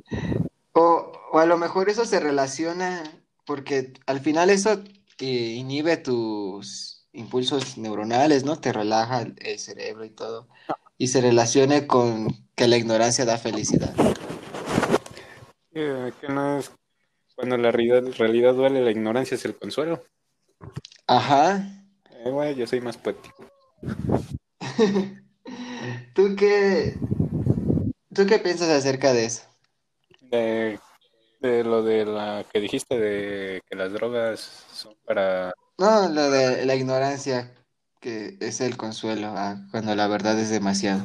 O, o a lo mejor eso se relaciona, porque al final eso eh, inhibe tus impulsos neuronales, ¿no? Te relaja el, el cerebro y todo. Y se relacione con que la ignorancia da felicidad. Que no es cuando la realidad, realidad duele, la ignorancia es el consuelo. Ajá. Eh, güey, yo soy más poético. ¿Tú qué, tú qué piensas acerca de eso? De, de lo de la que dijiste de que las drogas son para... No, lo de la ignorancia, que es el consuelo, ah, cuando la verdad es demasiado.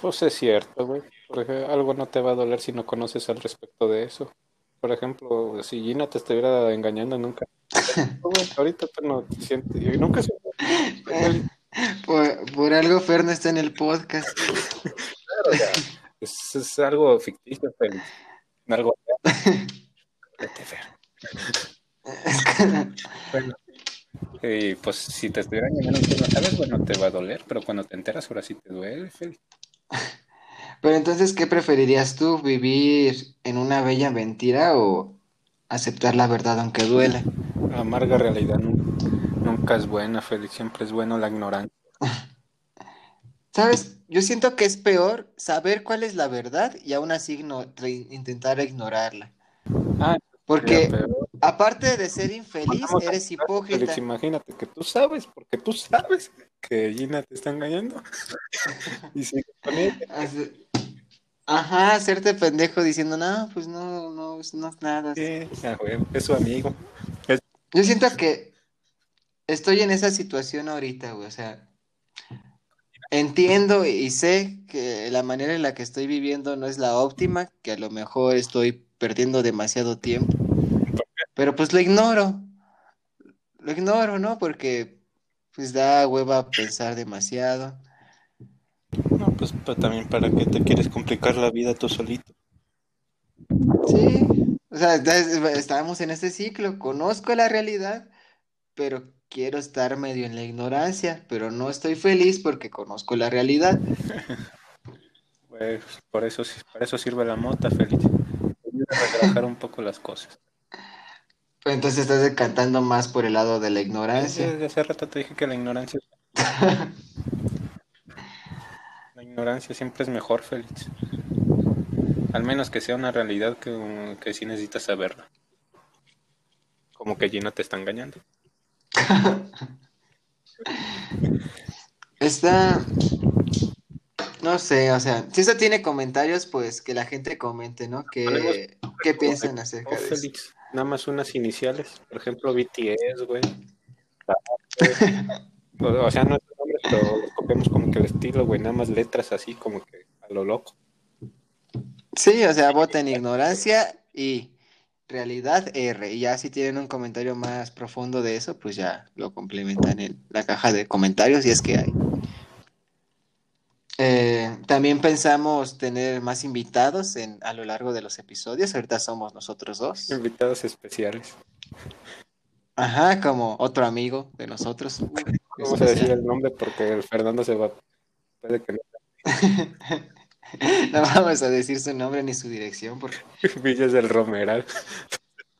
Pues es cierto, güey. Porque algo no te va a doler si no conoces al respecto de eso. Por ejemplo, si Gina te estuviera engañando nunca. Ahorita tú no te sientes... y Nunca se... Por, por algo Fer no está en el podcast. Es, es algo ficticio, pero algo Vete, Fer. Bueno, y pues si te estuvieran tú no sabes, bueno, te va a doler, pero cuando te enteras ahora sí te duele, Félix. Pero entonces, ¿qué preferirías tú? ¿Vivir en una bella mentira o aceptar la verdad aunque duela? La amarga realidad nunca, nunca es buena, Félix, siempre es bueno la ignorancia. ¿Sabes? Yo siento que es peor saber cuál es la verdad y aún así intentar ignorarla. Ah, Porque aparte de ser infeliz, Vamos eres Félix, hipócrita. imagínate que tú sabes, porque tú sabes que Gina te está engañando. y sigues con ella. Ajá, hacerte pendejo diciendo, no, pues no, no, no es nada. Sí, es su amigo. Yo siento que estoy en esa situación ahorita, güey. O sea, entiendo y sé que la manera en la que estoy viviendo no es la óptima, que a lo mejor estoy perdiendo demasiado tiempo. Pero pues lo ignoro. Lo ignoro, ¿no? Porque pues da hueva pensar demasiado. No, pues pero también para qué te quieres complicar la vida tú solito. Sí, o sea, es- estamos en este ciclo. Conozco la realidad, pero quiero estar medio en la ignorancia, pero no estoy feliz porque conozco la realidad. Pues por eso, para eso sirve la mota, Félix. Ayuda a relajar un poco las cosas. Pero entonces estás decantando más por el lado de la ignorancia. Desde hace rato te dije que la ignorancia La ignorancia siempre es mejor, Félix. Al menos que sea una realidad que, que sí necesitas saberla. Como que Gina te está engañando. Está, no sé, o sea, si eso tiene comentarios, pues que la gente comente, ¿no? ¿Qué, qué piensan acerca de eso? Nada más unas iniciales. Por ejemplo, BTS, güey. O, sea, no es nombre, pero los copiamos como que el estilo, güey. Nada más letras así, como que a lo loco. Sí, o sea, vota en ignorancia y realidad R. Y ya si tienen un comentario más profundo de eso, pues ya lo complementan en la caja de comentarios si es que hay. Eh, también pensamos tener más invitados en, a lo largo de los episodios. Ahorita somos nosotros dos. Invitados especiales. Ajá, como otro amigo de nosotros. Vamos a decir el nombre porque el Fernando se va. Puede que no. no vamos a decir su nombre ni su dirección porque. Villas del Romeral.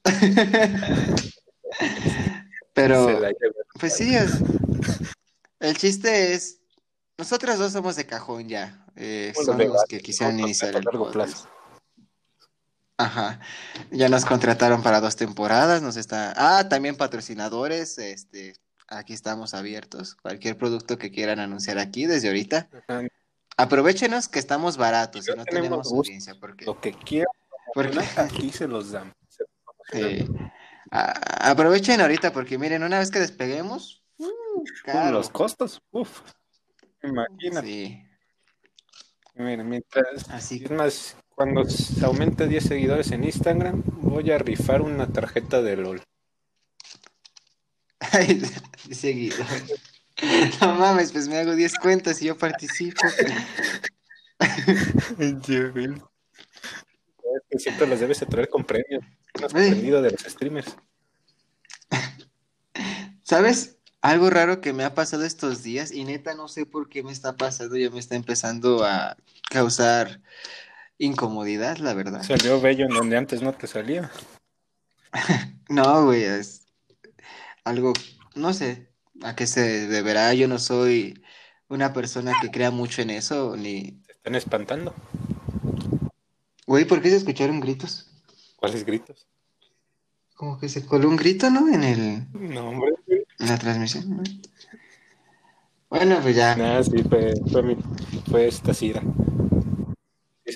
Pero, pues sí, es... el chiste es nosotros dos somos de cajón ya. Eh, son los que quisieran iniciar el largo plazo. Ajá. Ya nos contrataron para dos temporadas. Nos está. Ah, también patrocinadores. Este, aquí estamos abiertos. Cualquier producto que quieran anunciar aquí desde ahorita. Aprovechenos que estamos baratos y no, tenemos, audiencia. Porque... Lo que quieran. Porque aquí se los damos. aprovechen ahorita porque miren, una vez que despeguemos, uh, los costos, uf. Imagínate. mientras. Así. Es más, cuando se aumente 10 seguidores en Instagram, voy a rifar una tarjeta de LOL. Ay, seguido. No mames, pues me hago 10 cuentas y yo participo. siempre los debes de traer con premios. No has aprendido de los streamers. ¿Sabes? Algo raro que me ha pasado estos días y neta no sé por qué me está pasando, ya me está empezando a causar incomodidad, la verdad. Salió bello en donde antes no te salía. no, güey, es algo, no sé a qué se deberá. Yo no soy una persona que crea mucho en eso, ni... ¿Te están espantando? Güey, ¿por qué se escucharon gritos? ¿Cuáles gritos? Como que se coló un grito, ¿no? En el... No, hombre la transmisión. Bueno, pues ya. Ah, sí, fue, fue, fue esta Cira.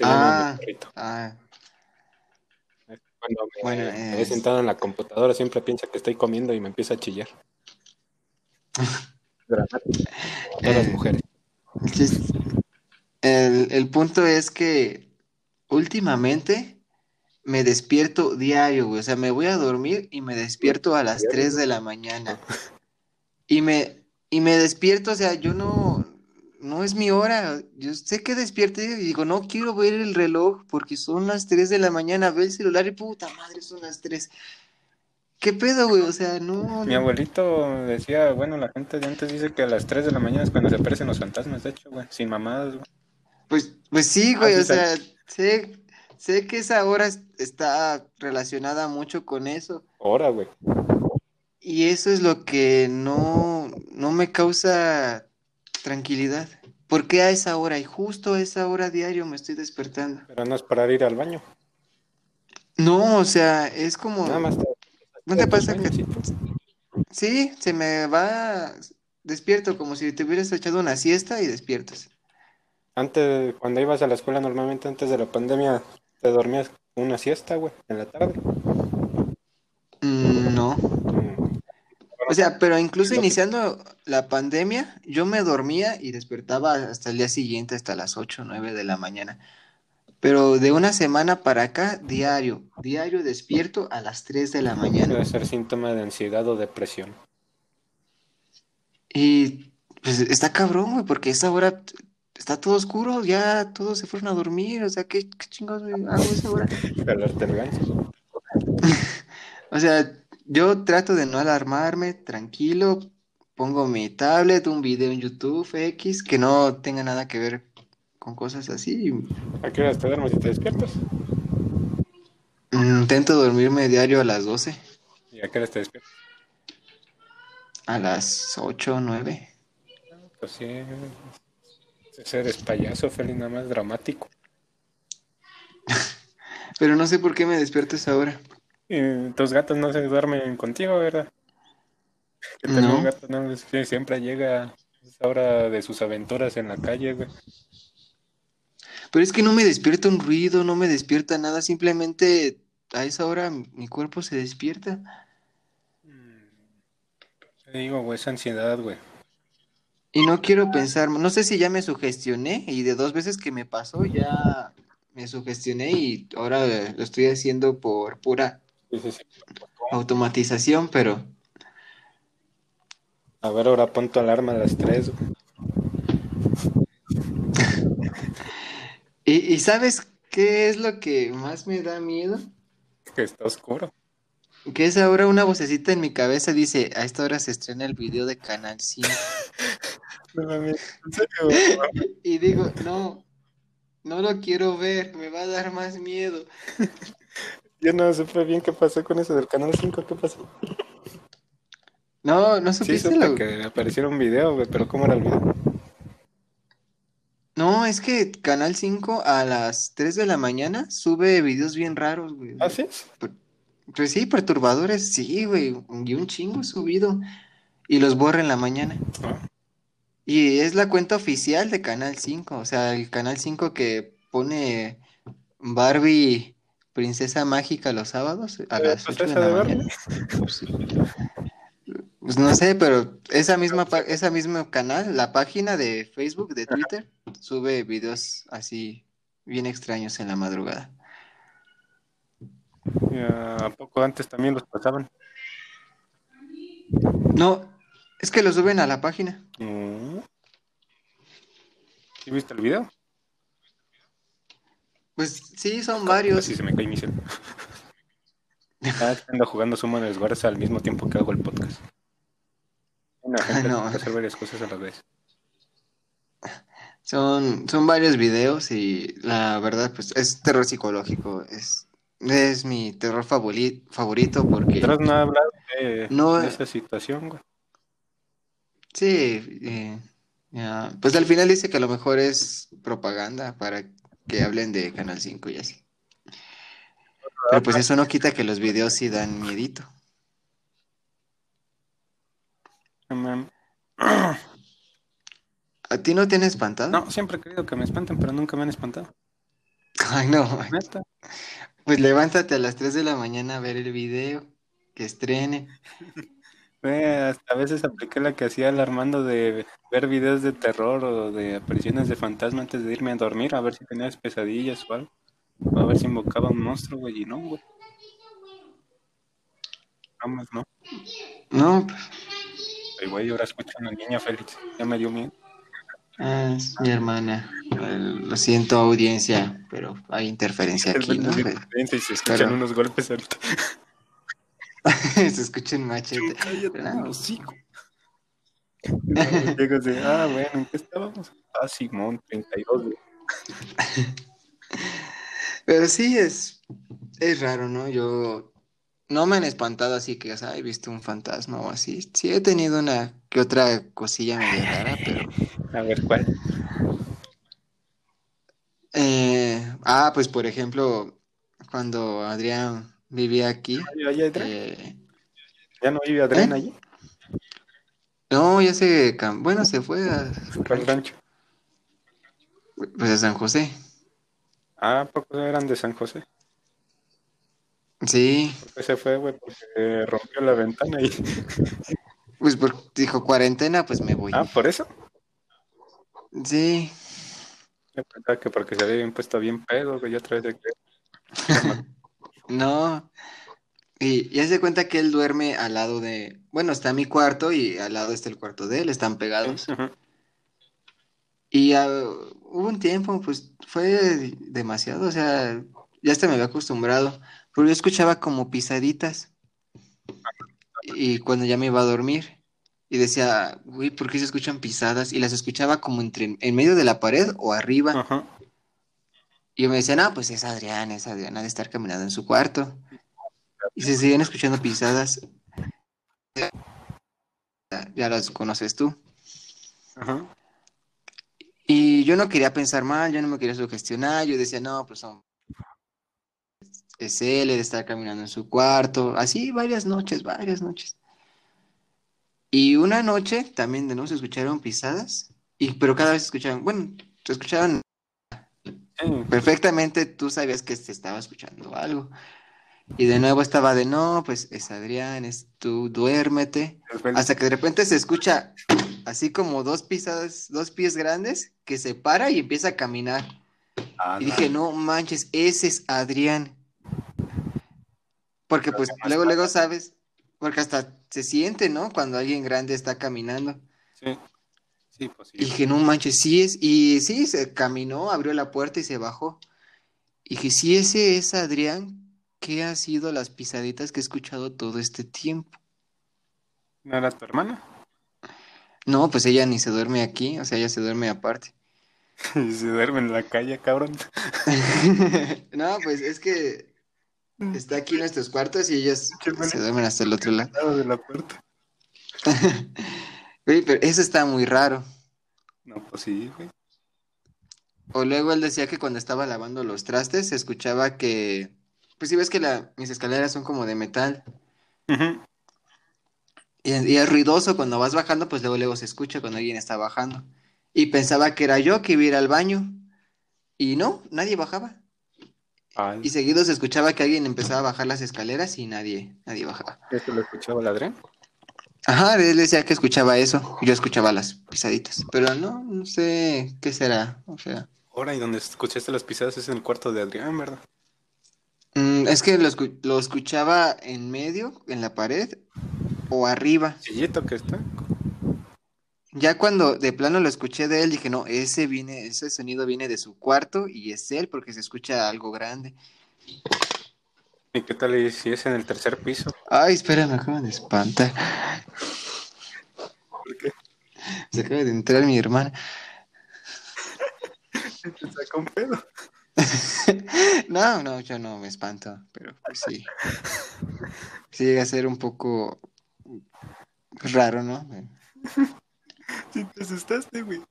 Ah, ah. Cuando me, bueno, he sentado en la computadora siempre piensa que estoy comiendo y me empieza a chillar. Todas las mujeres. El, el punto es que últimamente me despierto diario, güey. O sea, me voy a dormir y me despierto a las 3 de la mañana. Y me, y me despierto, o sea, yo no, no es mi hora. Yo sé que despierto y digo, no quiero ver el reloj porque son las 3 de la mañana. Ve el celular y puta madre, son las 3. ¿Qué pedo, güey? O sea, no. Mi abuelito decía, bueno, la gente de antes dice que a las 3 de la mañana es cuando se aparecen los fantasmas, de hecho, güey, sin mamadas, güey. Pues, pues sí, güey, o sea, sé, sé que esa hora está relacionada mucho con eso. Hora, güey. Y eso es lo que no, no me causa tranquilidad. ¿Por qué a esa hora? Y justo a esa hora diario me estoy despertando. Pero no es para ir al baño. No, o sea, es como... Nada más ¿No te pasa que... Sí, se me va despierto como si te hubieras echado una siesta y despiertas. Antes, cuando ibas a la escuela, normalmente antes de la pandemia, ¿te dormías una siesta, güey, en la tarde? Mm, no. O sea, pero incluso iniciando la pandemia, yo me dormía y despertaba hasta el día siguiente, hasta las 8 o 9 de la mañana. Pero de una semana para acá, diario, diario despierto a las 3 de la mañana. Puede ser síntoma de ansiedad o depresión. Y pues está cabrón, güey, porque esa hora está todo oscuro, ya todos se fueron a dormir, o sea, ¿qué, qué chingados hago esa hora? o sea, yo trato de no alarmarme, tranquilo, pongo mi tablet, un video en YouTube X que no tenga nada que ver con cosas así. ¿A qué hora te duermes y te despiertas? Intento dormirme diario a las 12. ¿Y a qué hora te despiertas? A las 8 o 9. Pues sí, eres payaso, Feli, nada más dramático. Pero no sé por qué me despierto a esa hora. Y tus gatos no se duermen contigo, ¿verdad? Que tengo un gato, no, siempre llega a esa hora de sus aventuras en la calle, güey. Pero es que no me despierta un ruido, no me despierta nada, simplemente a esa hora mi cuerpo se despierta. Te digo, güey, esa ansiedad, güey. Y no quiero pensar, no sé si ya me sugestioné y de dos veces que me pasó ya me sugestioné y ahora lo estoy haciendo por pura automatización, pero A ver, ahora pon tu alarma a las 3. ¿Y, y sabes qué es lo que más me da miedo? Que está oscuro. Que es ahora una vocecita en mi cabeza dice, a esta hora se estrena el video de Canal 5. No mames, en serio. Y digo, no, no lo quiero ver, me va a dar más miedo. Yo no supe bien qué pasó con eso del canal 5. ¿Qué pasó? No, no Sí, supiste supe lo... que apareciera un video, pero ¿cómo era el video? No, es que Canal 5 a las 3 de la mañana sube videos bien raros, güey. ¿Ah, sí? Pues sí, perturbadores, sí, güey, y un chingo subido. Y los borra en la mañana. Ah, Y es la cuenta oficial de Canal 5, o sea, el Canal 5 que pone Barbie Princesa Mágica los sábados a Eh, las pues 8 de esa la de Barbie. mañana. Pues no sé, pero esa misma esa mismo canal, la página de Facebook, de Twitter, sube videos así bien extraños en la madrugada. Ah, ¿A poco antes también los pasaban? No, es que lo suben a la página. Mm. ¿Sí viste el video? Pues sí, son varios. Así se me cae mi cel. Ah, ando jugando Sumo en Esguarza al mismo tiempo que hago el podcast. Una gente No. hacer varias cosas a la vez. Son, son varios videos y la verdad, pues es terror psicológico. Es, es mi terror favori- favorito porque Mientras no ha hablado de, No, de eh. esa situación, güey. sí, eh, ya, pues al final dice que a lo mejor es propaganda para que hablen de Canal 5 y así. Pero pues eso no quita que los videos sí dan miedito. ¿A ti no te han espantado? No, siempre he querido que me espanten, pero nunca me han espantado. Ay, no. Neta. Pues levántate a las 3 de la mañana a ver el video que estrene. Hasta a veces apliqué la que hacía el Armando de ver videos de terror o de apariciones de fantasma antes de irme a dormir, a ver si tenías pesadillas o algo. O a ver si invocaba un monstruo, güey, y no, güey. No, más no. No, Ay, güey, ahora escucho a una niña Félix. Ya me dio miedo. Ah, es mi hermana. Lo siento, audiencia, pero hay interferencia aquí, ¿no? Y se escuchan Pero- unos golpes. Se escucha un machete. Cállate, No. hocico. Ah, bueno, ¿en qué estábamos? Ah, Simón, 32, güey. Pero sí es, es raro, ¿no? Yo no me han espantado así que, o sea, he visto un fantasma o así. Sí he tenido una que otra cosilla medio rara, pero... A ver, ¿cuál? eh, ah, pues por ejemplo, cuando Adrián vivía aquí, eh, ¿Ya no vive Adrián ¿Eh? allí? no, ya se, bueno, se fue a, al rancho. pues a San José. Ah, ¿a poco eran de San José? Sí, se fue, güey, porque rompió la ventana y... pues por- dijo cuarentena, pues me voy. Ah, ¿por eso? Sí, Yo pensaba que porque se había bien puesto bien pedo, güey, otra vez de que... no. Y ya se cuenta que él duerme al lado de, bueno, está mi cuarto y al lado está el cuarto de él, están pegados. Y ah, hubo un tiempo, pues fue demasiado, o sea, ya hasta me había acostumbrado, pero yo escuchaba como pisaditas. Y cuando ya me iba a dormir, y decía, uy, ¿por qué se escuchan pisadas? Y las escuchaba como entre, en medio de la pared o arriba. Ajá. Y yo me decía, no, pues es Adrián, es Adrián, ha de estar caminando en su cuarto. Y se siguen escuchando pisadas. Ya, ya las conoces tú. Ajá. Y yo no quería pensar mal, yo no me quería sugestionar, yo decía, no, pues son... él, él de estar caminando en su cuarto, así varias noches, varias noches. Y una noche también de nuevo se escucharon pisadas, y, pero cada vez se escuchaban, bueno, se escuchaban perfectamente, tú sabías que se estaba escuchando algo. Y de nuevo estaba de, no, pues es Adrián, es tú, duérmete. Hasta que de repente se escucha así como dos pisadas, dos pies grandes, que se para y empieza a caminar. Ah, Y dije, no manches, ese es Adrián. Porque pues luego, luego sabes, porque hasta se siente, ¿no? Cuando alguien grande está caminando. Sí. Sí, pues sí. Y dije, no manches, sí es. Y sí, se caminó, abrió la puerta y se bajó. Y dije, si ese es Adrián, ¿qué ha sido las pisaditas que he escuchado todo este tiempo? ¿No era tu hermana? No, pues ella ni se duerme aquí, o sea, ella se duerme aparte. Y se duerme en la calle, cabrón. No, pues es que está aquí en nuestros cuartos y ellos se duermen hasta el otro lado. De la puerta. Oye, pero eso está muy raro. No, pues sí, güey. O luego él decía que cuando estaba lavando los trastes se escuchaba que, pues sí ves que la, mis escaleras son como de metal y es ruidoso cuando vas bajando, pues luego luego se escucha cuando alguien está bajando. Y pensaba que era yo que iba a ir al baño y no, nadie bajaba. Ay, Y seguido se escuchaba que alguien empezaba a bajar las escaleras y nadie, nadie bajaba. ¿esto lo escuchaba el Adrián? Ajá, él decía que escuchaba eso, yo escuchaba las pisaditas, pero no, no sé qué será, o sea, Ahora, y donde escuchaste las pisadas es en el cuarto de Adrián, ¿verdad? mm, es que lo, escu- lo escuchaba en medio, en la pared o arriba. Chillito que está. Ya cuando de plano lo escuché de él, dije, no, ese viene, ese sonido viene de su cuarto y es él porque se escucha algo grande. ¿Y qué tal si es en el tercer piso? Ay, espera, me acaban de espantar. ¿Por qué? Se acaba de entrar mi hermana. Te saca un pedo. No, no, yo no me espanto, pero pues sí. Sí llega a ser un poco raro, ¿no? Sí, te asustaste, güey.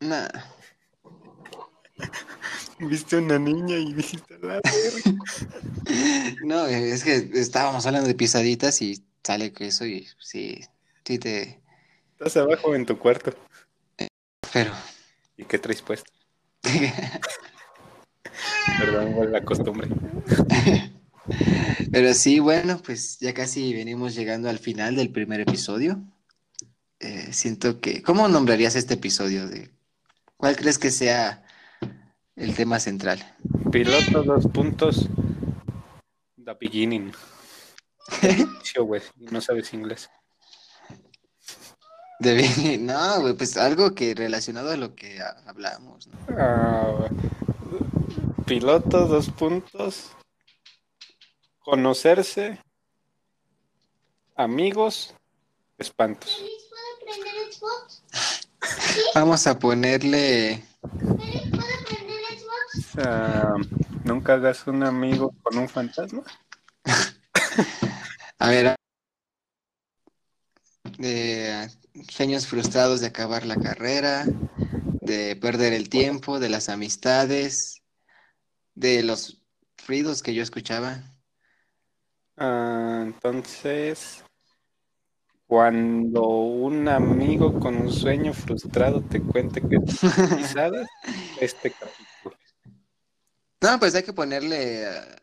Nah. Viste una niña y dijiste, la. No, es que estábamos hablando de pisaditas y sale que eso y sí, sí te... Estás abajo en tu cuarto. Pero... ¿Y qué traes puesto? Perdón, la costumbre. Pero sí, bueno, pues ya casi venimos llegando al final del primer episodio. Eh, siento que... ¿Cómo nombrarías este episodio? De... ¿Cuál crees que sea el tema central? Piloto, dos puntos. The beginning. Güey. No sabes inglés. No, güey, pues algo que relacionado a lo que ha- hablamos, ¿no? Ah, piloto, dos puntos. Conocerse. Amigos. Espantos. ¿Puedo prender Xbox? Vamos a ponerle... ¿Puedo prender Xbox? Nunca hagas un amigo con un fantasma. A ver... De sueños frustrados de acabar la carrera, de perder el tiempo, de las amistades, de los ruidos que yo escuchaba. Ah, entonces, cuando un amigo con un sueño frustrado te cuente que pisadas, este capítulo. No, pues hay que ponerle eh,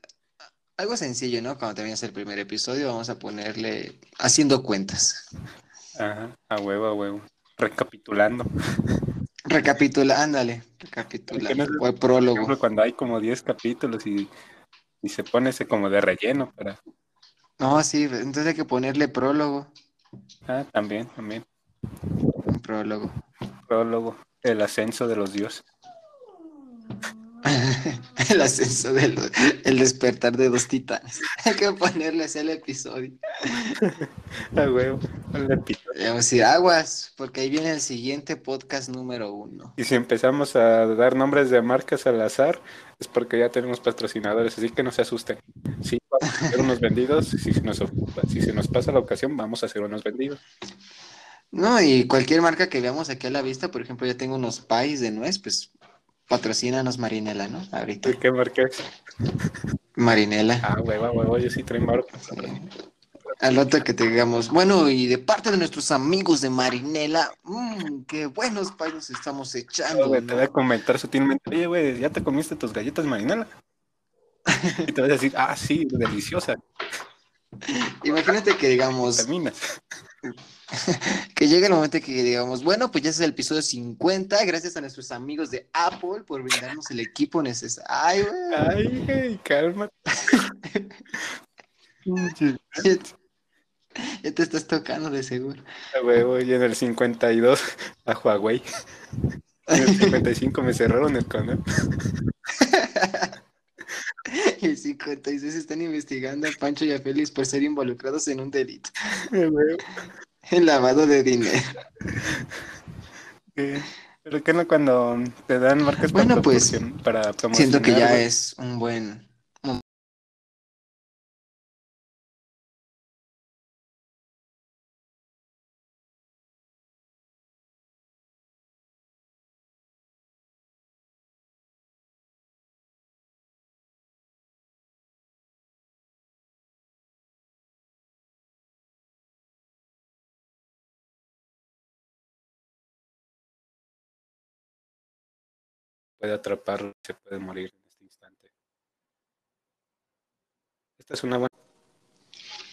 algo sencillo, ¿no? Cuando termines el primer episodio, vamos a ponerle haciendo cuentas. Ajá, a huevo, a huevo. Recapitulando. Recapitula, ándale, recapitula. No O el Por prólogo. ejemplo, cuando hay como 10 capítulos y, y se pone ese como de relleno para... No, sí, entonces hay que ponerle prólogo. Ah, también, también. Un prólogo. Prólogo. El ascenso de los dioses. El ascenso del el despertar de dos titanes. Hay que ponerle ese el episodio. A huevo. decir aguas, porque ahí viene el siguiente podcast número uno. Y si empezamos a dar nombres de marcas al azar, es porque ya tenemos patrocinadores, así que no se asusten. Sí, hacer unos vendidos. Si se nos, si se nos pasa la ocasión, vamos a hacer unos vendidos. No, y cualquier marca que veamos aquí a la vista, por ejemplo, yo tengo unos pies de nuez, pues patrocínanos Marinela, ¿no? Ahorita. ¿De qué marca es? Marinela. Ah, huevo, huevo, yo sí traigo varo. Sí. Al otro que te digamos, bueno, y de parte de nuestros amigos de Marinela, mmm, qué buenos nos estamos echando, Güey, Te voy a comentar sutilmente, oye, güey, ¿ya te comiste tus galletas marinela? Y te vas a decir, ah, sí, deliciosa, Imagínate que digamos, terminas. que llegue el momento que digamos, bueno, pues ya es el episodio 50, gracias a nuestros amigos de Apple por brindarnos el equipo necesario. Ay, güey. Ay, güey, calma. Ya te estás tocando de seguro. A huevo, y en el 52 a Huawei. En el 55 me cerraron el canal. Y el 56 están investigando a Pancho y a Félix por ser involucrados en un delito. El lavado de dinero. Eh, Pero que no cuando te dan marcas Bueno, para, pues, para promocionar. Siento que ya es un buen... puede atraparlo, se puede morir en este instante. Esta es una buena.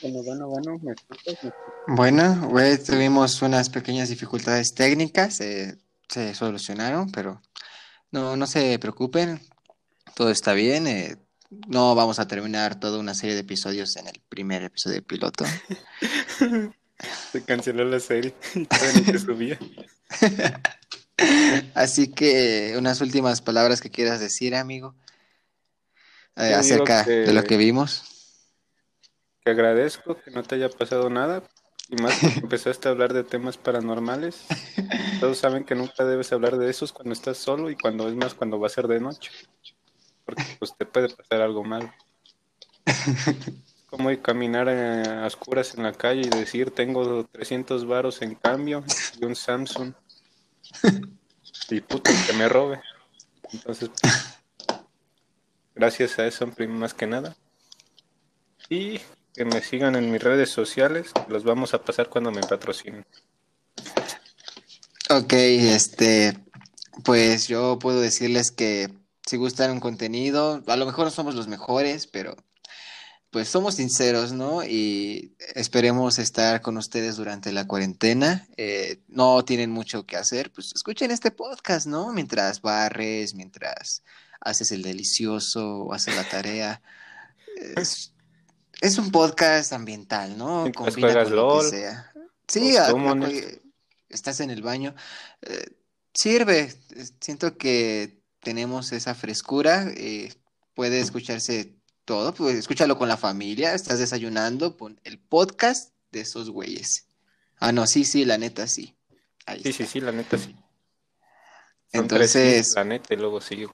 Bueno, bueno, bueno, ¿me escuchas? ¿Me escuchas? Bueno, güey, tuvimos unas pequeñas dificultades técnicas, eh, se solucionaron, pero no, no se preocupen, todo está bien. eh, no vamos a terminar toda una serie de episodios en el primer episodio piloto. Se canceló la serie y ni se subía. Así que unas últimas palabras que quieras decir, amigo, eh, acerca que- de lo que vimos. Te agradezco que no te haya pasado nada y más porque empezaste a hablar de temas paranormales. Todos saben que nunca debes hablar de esos cuando estás solo y cuando es más cuando va a ser de noche. Porque pues te puede pasar algo mal. Como ir caminar eh, a oscuras en la calle y decir tengo 300 varos en cambio y un Samsung. Y puto que me robe. Entonces, gracias a eso más que nada. Y que me sigan en mis redes sociales, los vamos a pasar cuando me patrocinen. Ok, este, pues yo puedo decirles que si gustan un contenido, a lo mejor no somos los mejores, pero pues somos sinceros, ¿no? Y esperemos estar con ustedes durante la cuarentena. Eh, no tienen mucho que hacer, pues escuchen este podcast, ¿no? Mientras barres, mientras haces el delicioso o haces la tarea. Es, es un podcast ambiental, ¿no? Mientras Combina juegas con lo que LOL, sea. Sí, a- a estás en el baño. eh, sirve. Siento que tenemos esa frescura. eh, puede escucharse todo. Pues escúchalo con la familia. Estás desayunando. Pon el podcast de esos güeyes. Ah, no, sí, sí, la neta, sí. Ahí Sí, sí, está. sí, la neta sí. Son Entonces, la neta, y luego sigo.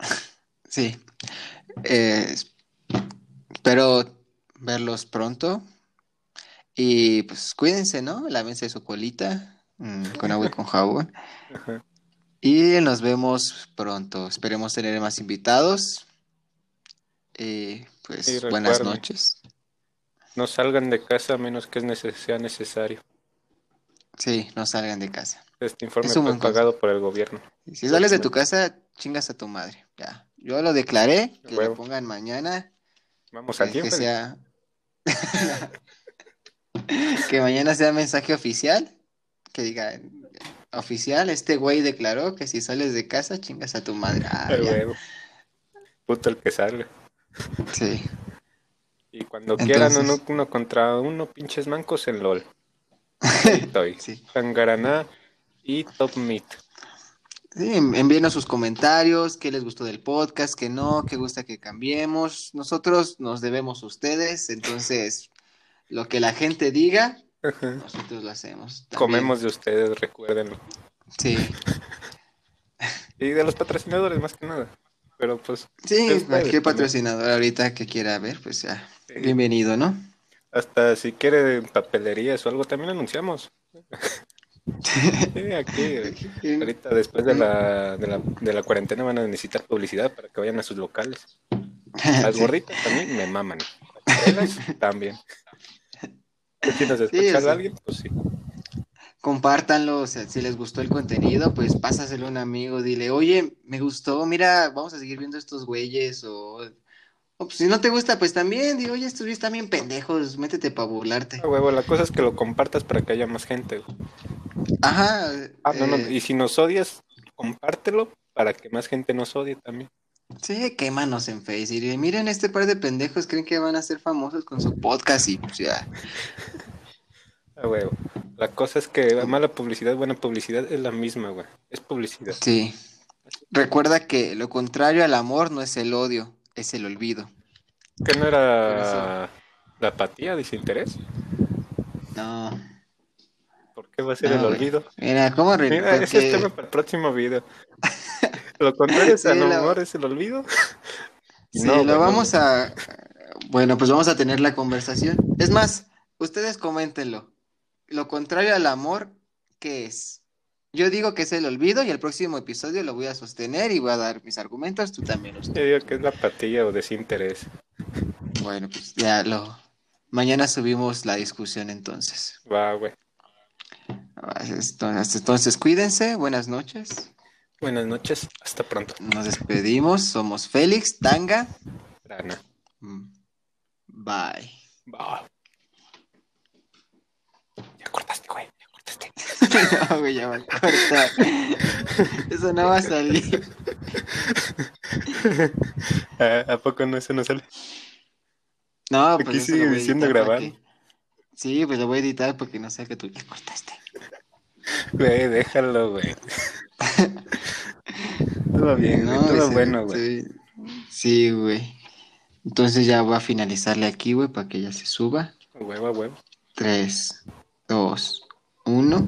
sí. Eh, espero verlos pronto. Y pues cuídense, ¿no? Lávense su colita mm, con agua y con jabón. Ajá. Y nos vemos pronto. Esperemos tener más invitados. Y pues Y buenas noches. No salgan de casa a menos que sea necesario. Sí, no salgan de casa. Este informe Es un fue pagado por el gobierno. Y si sales de tu casa, chingas a tu madre. Ya. Yo lo declaré, que Huevo. lo pongan mañana. Vamos eh, aquí, que sea. que mañana sea mensaje oficial. Que diga oficial, este güey declaró que si sales de casa, chingas a tu madre. Ah, El ya. huevo. Puto el que salga. Sí. Y cuando quieran uno, uno contra uno, pinches mancos en LOL. Estoy. Sí. Y Top Meat. Sí, en- envíenos sus comentarios, qué les gustó del podcast, qué no, qué gusta que cambiemos. Nosotros nos debemos a ustedes, entonces lo que la gente diga, Ajá. nosotros lo hacemos. también. Comemos de ustedes, recuérdenlo. Sí, Y de los patrocinadores, más que nada. Pero pues, sí, cualquier patrocinador ahorita que quiera ver, pues ya, Sí. bienvenido, ¿no? hasta si quiere papelerías o algo, también anunciamos. Sí, aquí. Ahorita después de la, de la, de la cuarentena van a necesitar publicidad para que vayan a sus locales. Las Sí. gorritas también me maman. Las también. Si nos escucha sí. alguien, pues sí. Compártanlo, o sea, si les gustó el contenido, pues pásaselo a un amigo, dile, oye, me gustó, mira, vamos a seguir viendo estos güeyes, o, o, pues, si no te gusta, pues también, digo, oye, estos güeyes están bien pendejos, métete para burlarte. Ah, huevo, la cosa es que lo compartas para que haya más gente. güey. Ajá, Ah, no, no, eh, Y si nos odias, compártelo para que más gente nos odie también. Sí, quémanos en Face. Y miren, este par de pendejos creen que van a ser famosos con su podcast y pues ya. Ah. La cosa es que mala publicidad, buena publicidad es la misma, güey. Es publicidad. Sí. Recuerda que lo contrario al amor no es el odio, es el olvido. ¿Que no era la apatía, desinterés? No. ¿Por qué va a ser No, el güey. olvido? Mira, ¿cómo re- Mira, ese es tema para el próximo video. Lo contrario Sí, al la- amor es el olvido. Sí, No, lo güey, vamos a... Bueno, pues vamos a tener la conversación. Es más, ustedes coméntenlo. Lo contrario al amor, ¿qué es? Yo digo que es el olvido y el próximo episodio lo voy a sostener y voy a dar mis argumentos, tú también los Yo digo que es la apatía o desinterés. Bueno, pues ya lo... Mañana subimos la discusión entonces. Va, güey. Entonces, entonces cuídense, buenas noches. Buenas noches, hasta pronto. Nos despedimos. Somos Félix, Tanga. Rana. Mm, Bye. Ya cortaste, güey. Ya cortaste. No, güey, ya va a cortar. Eso no va a salir. ¿A, ¿A poco no eso no sale? No, Aquí pues eso sigue lo voy a diciendo grabar. Sí, pues lo voy a editar porque no sé que tú le cortaste. Güey, déjalo, güey. Todo bien, güey, No, todo ese- bueno, güey. sí. Sí, güey. Entonces ya voy a finalizarle aquí, güey, para que ya se suba. Huevo, a huevo. 3, dos, uno.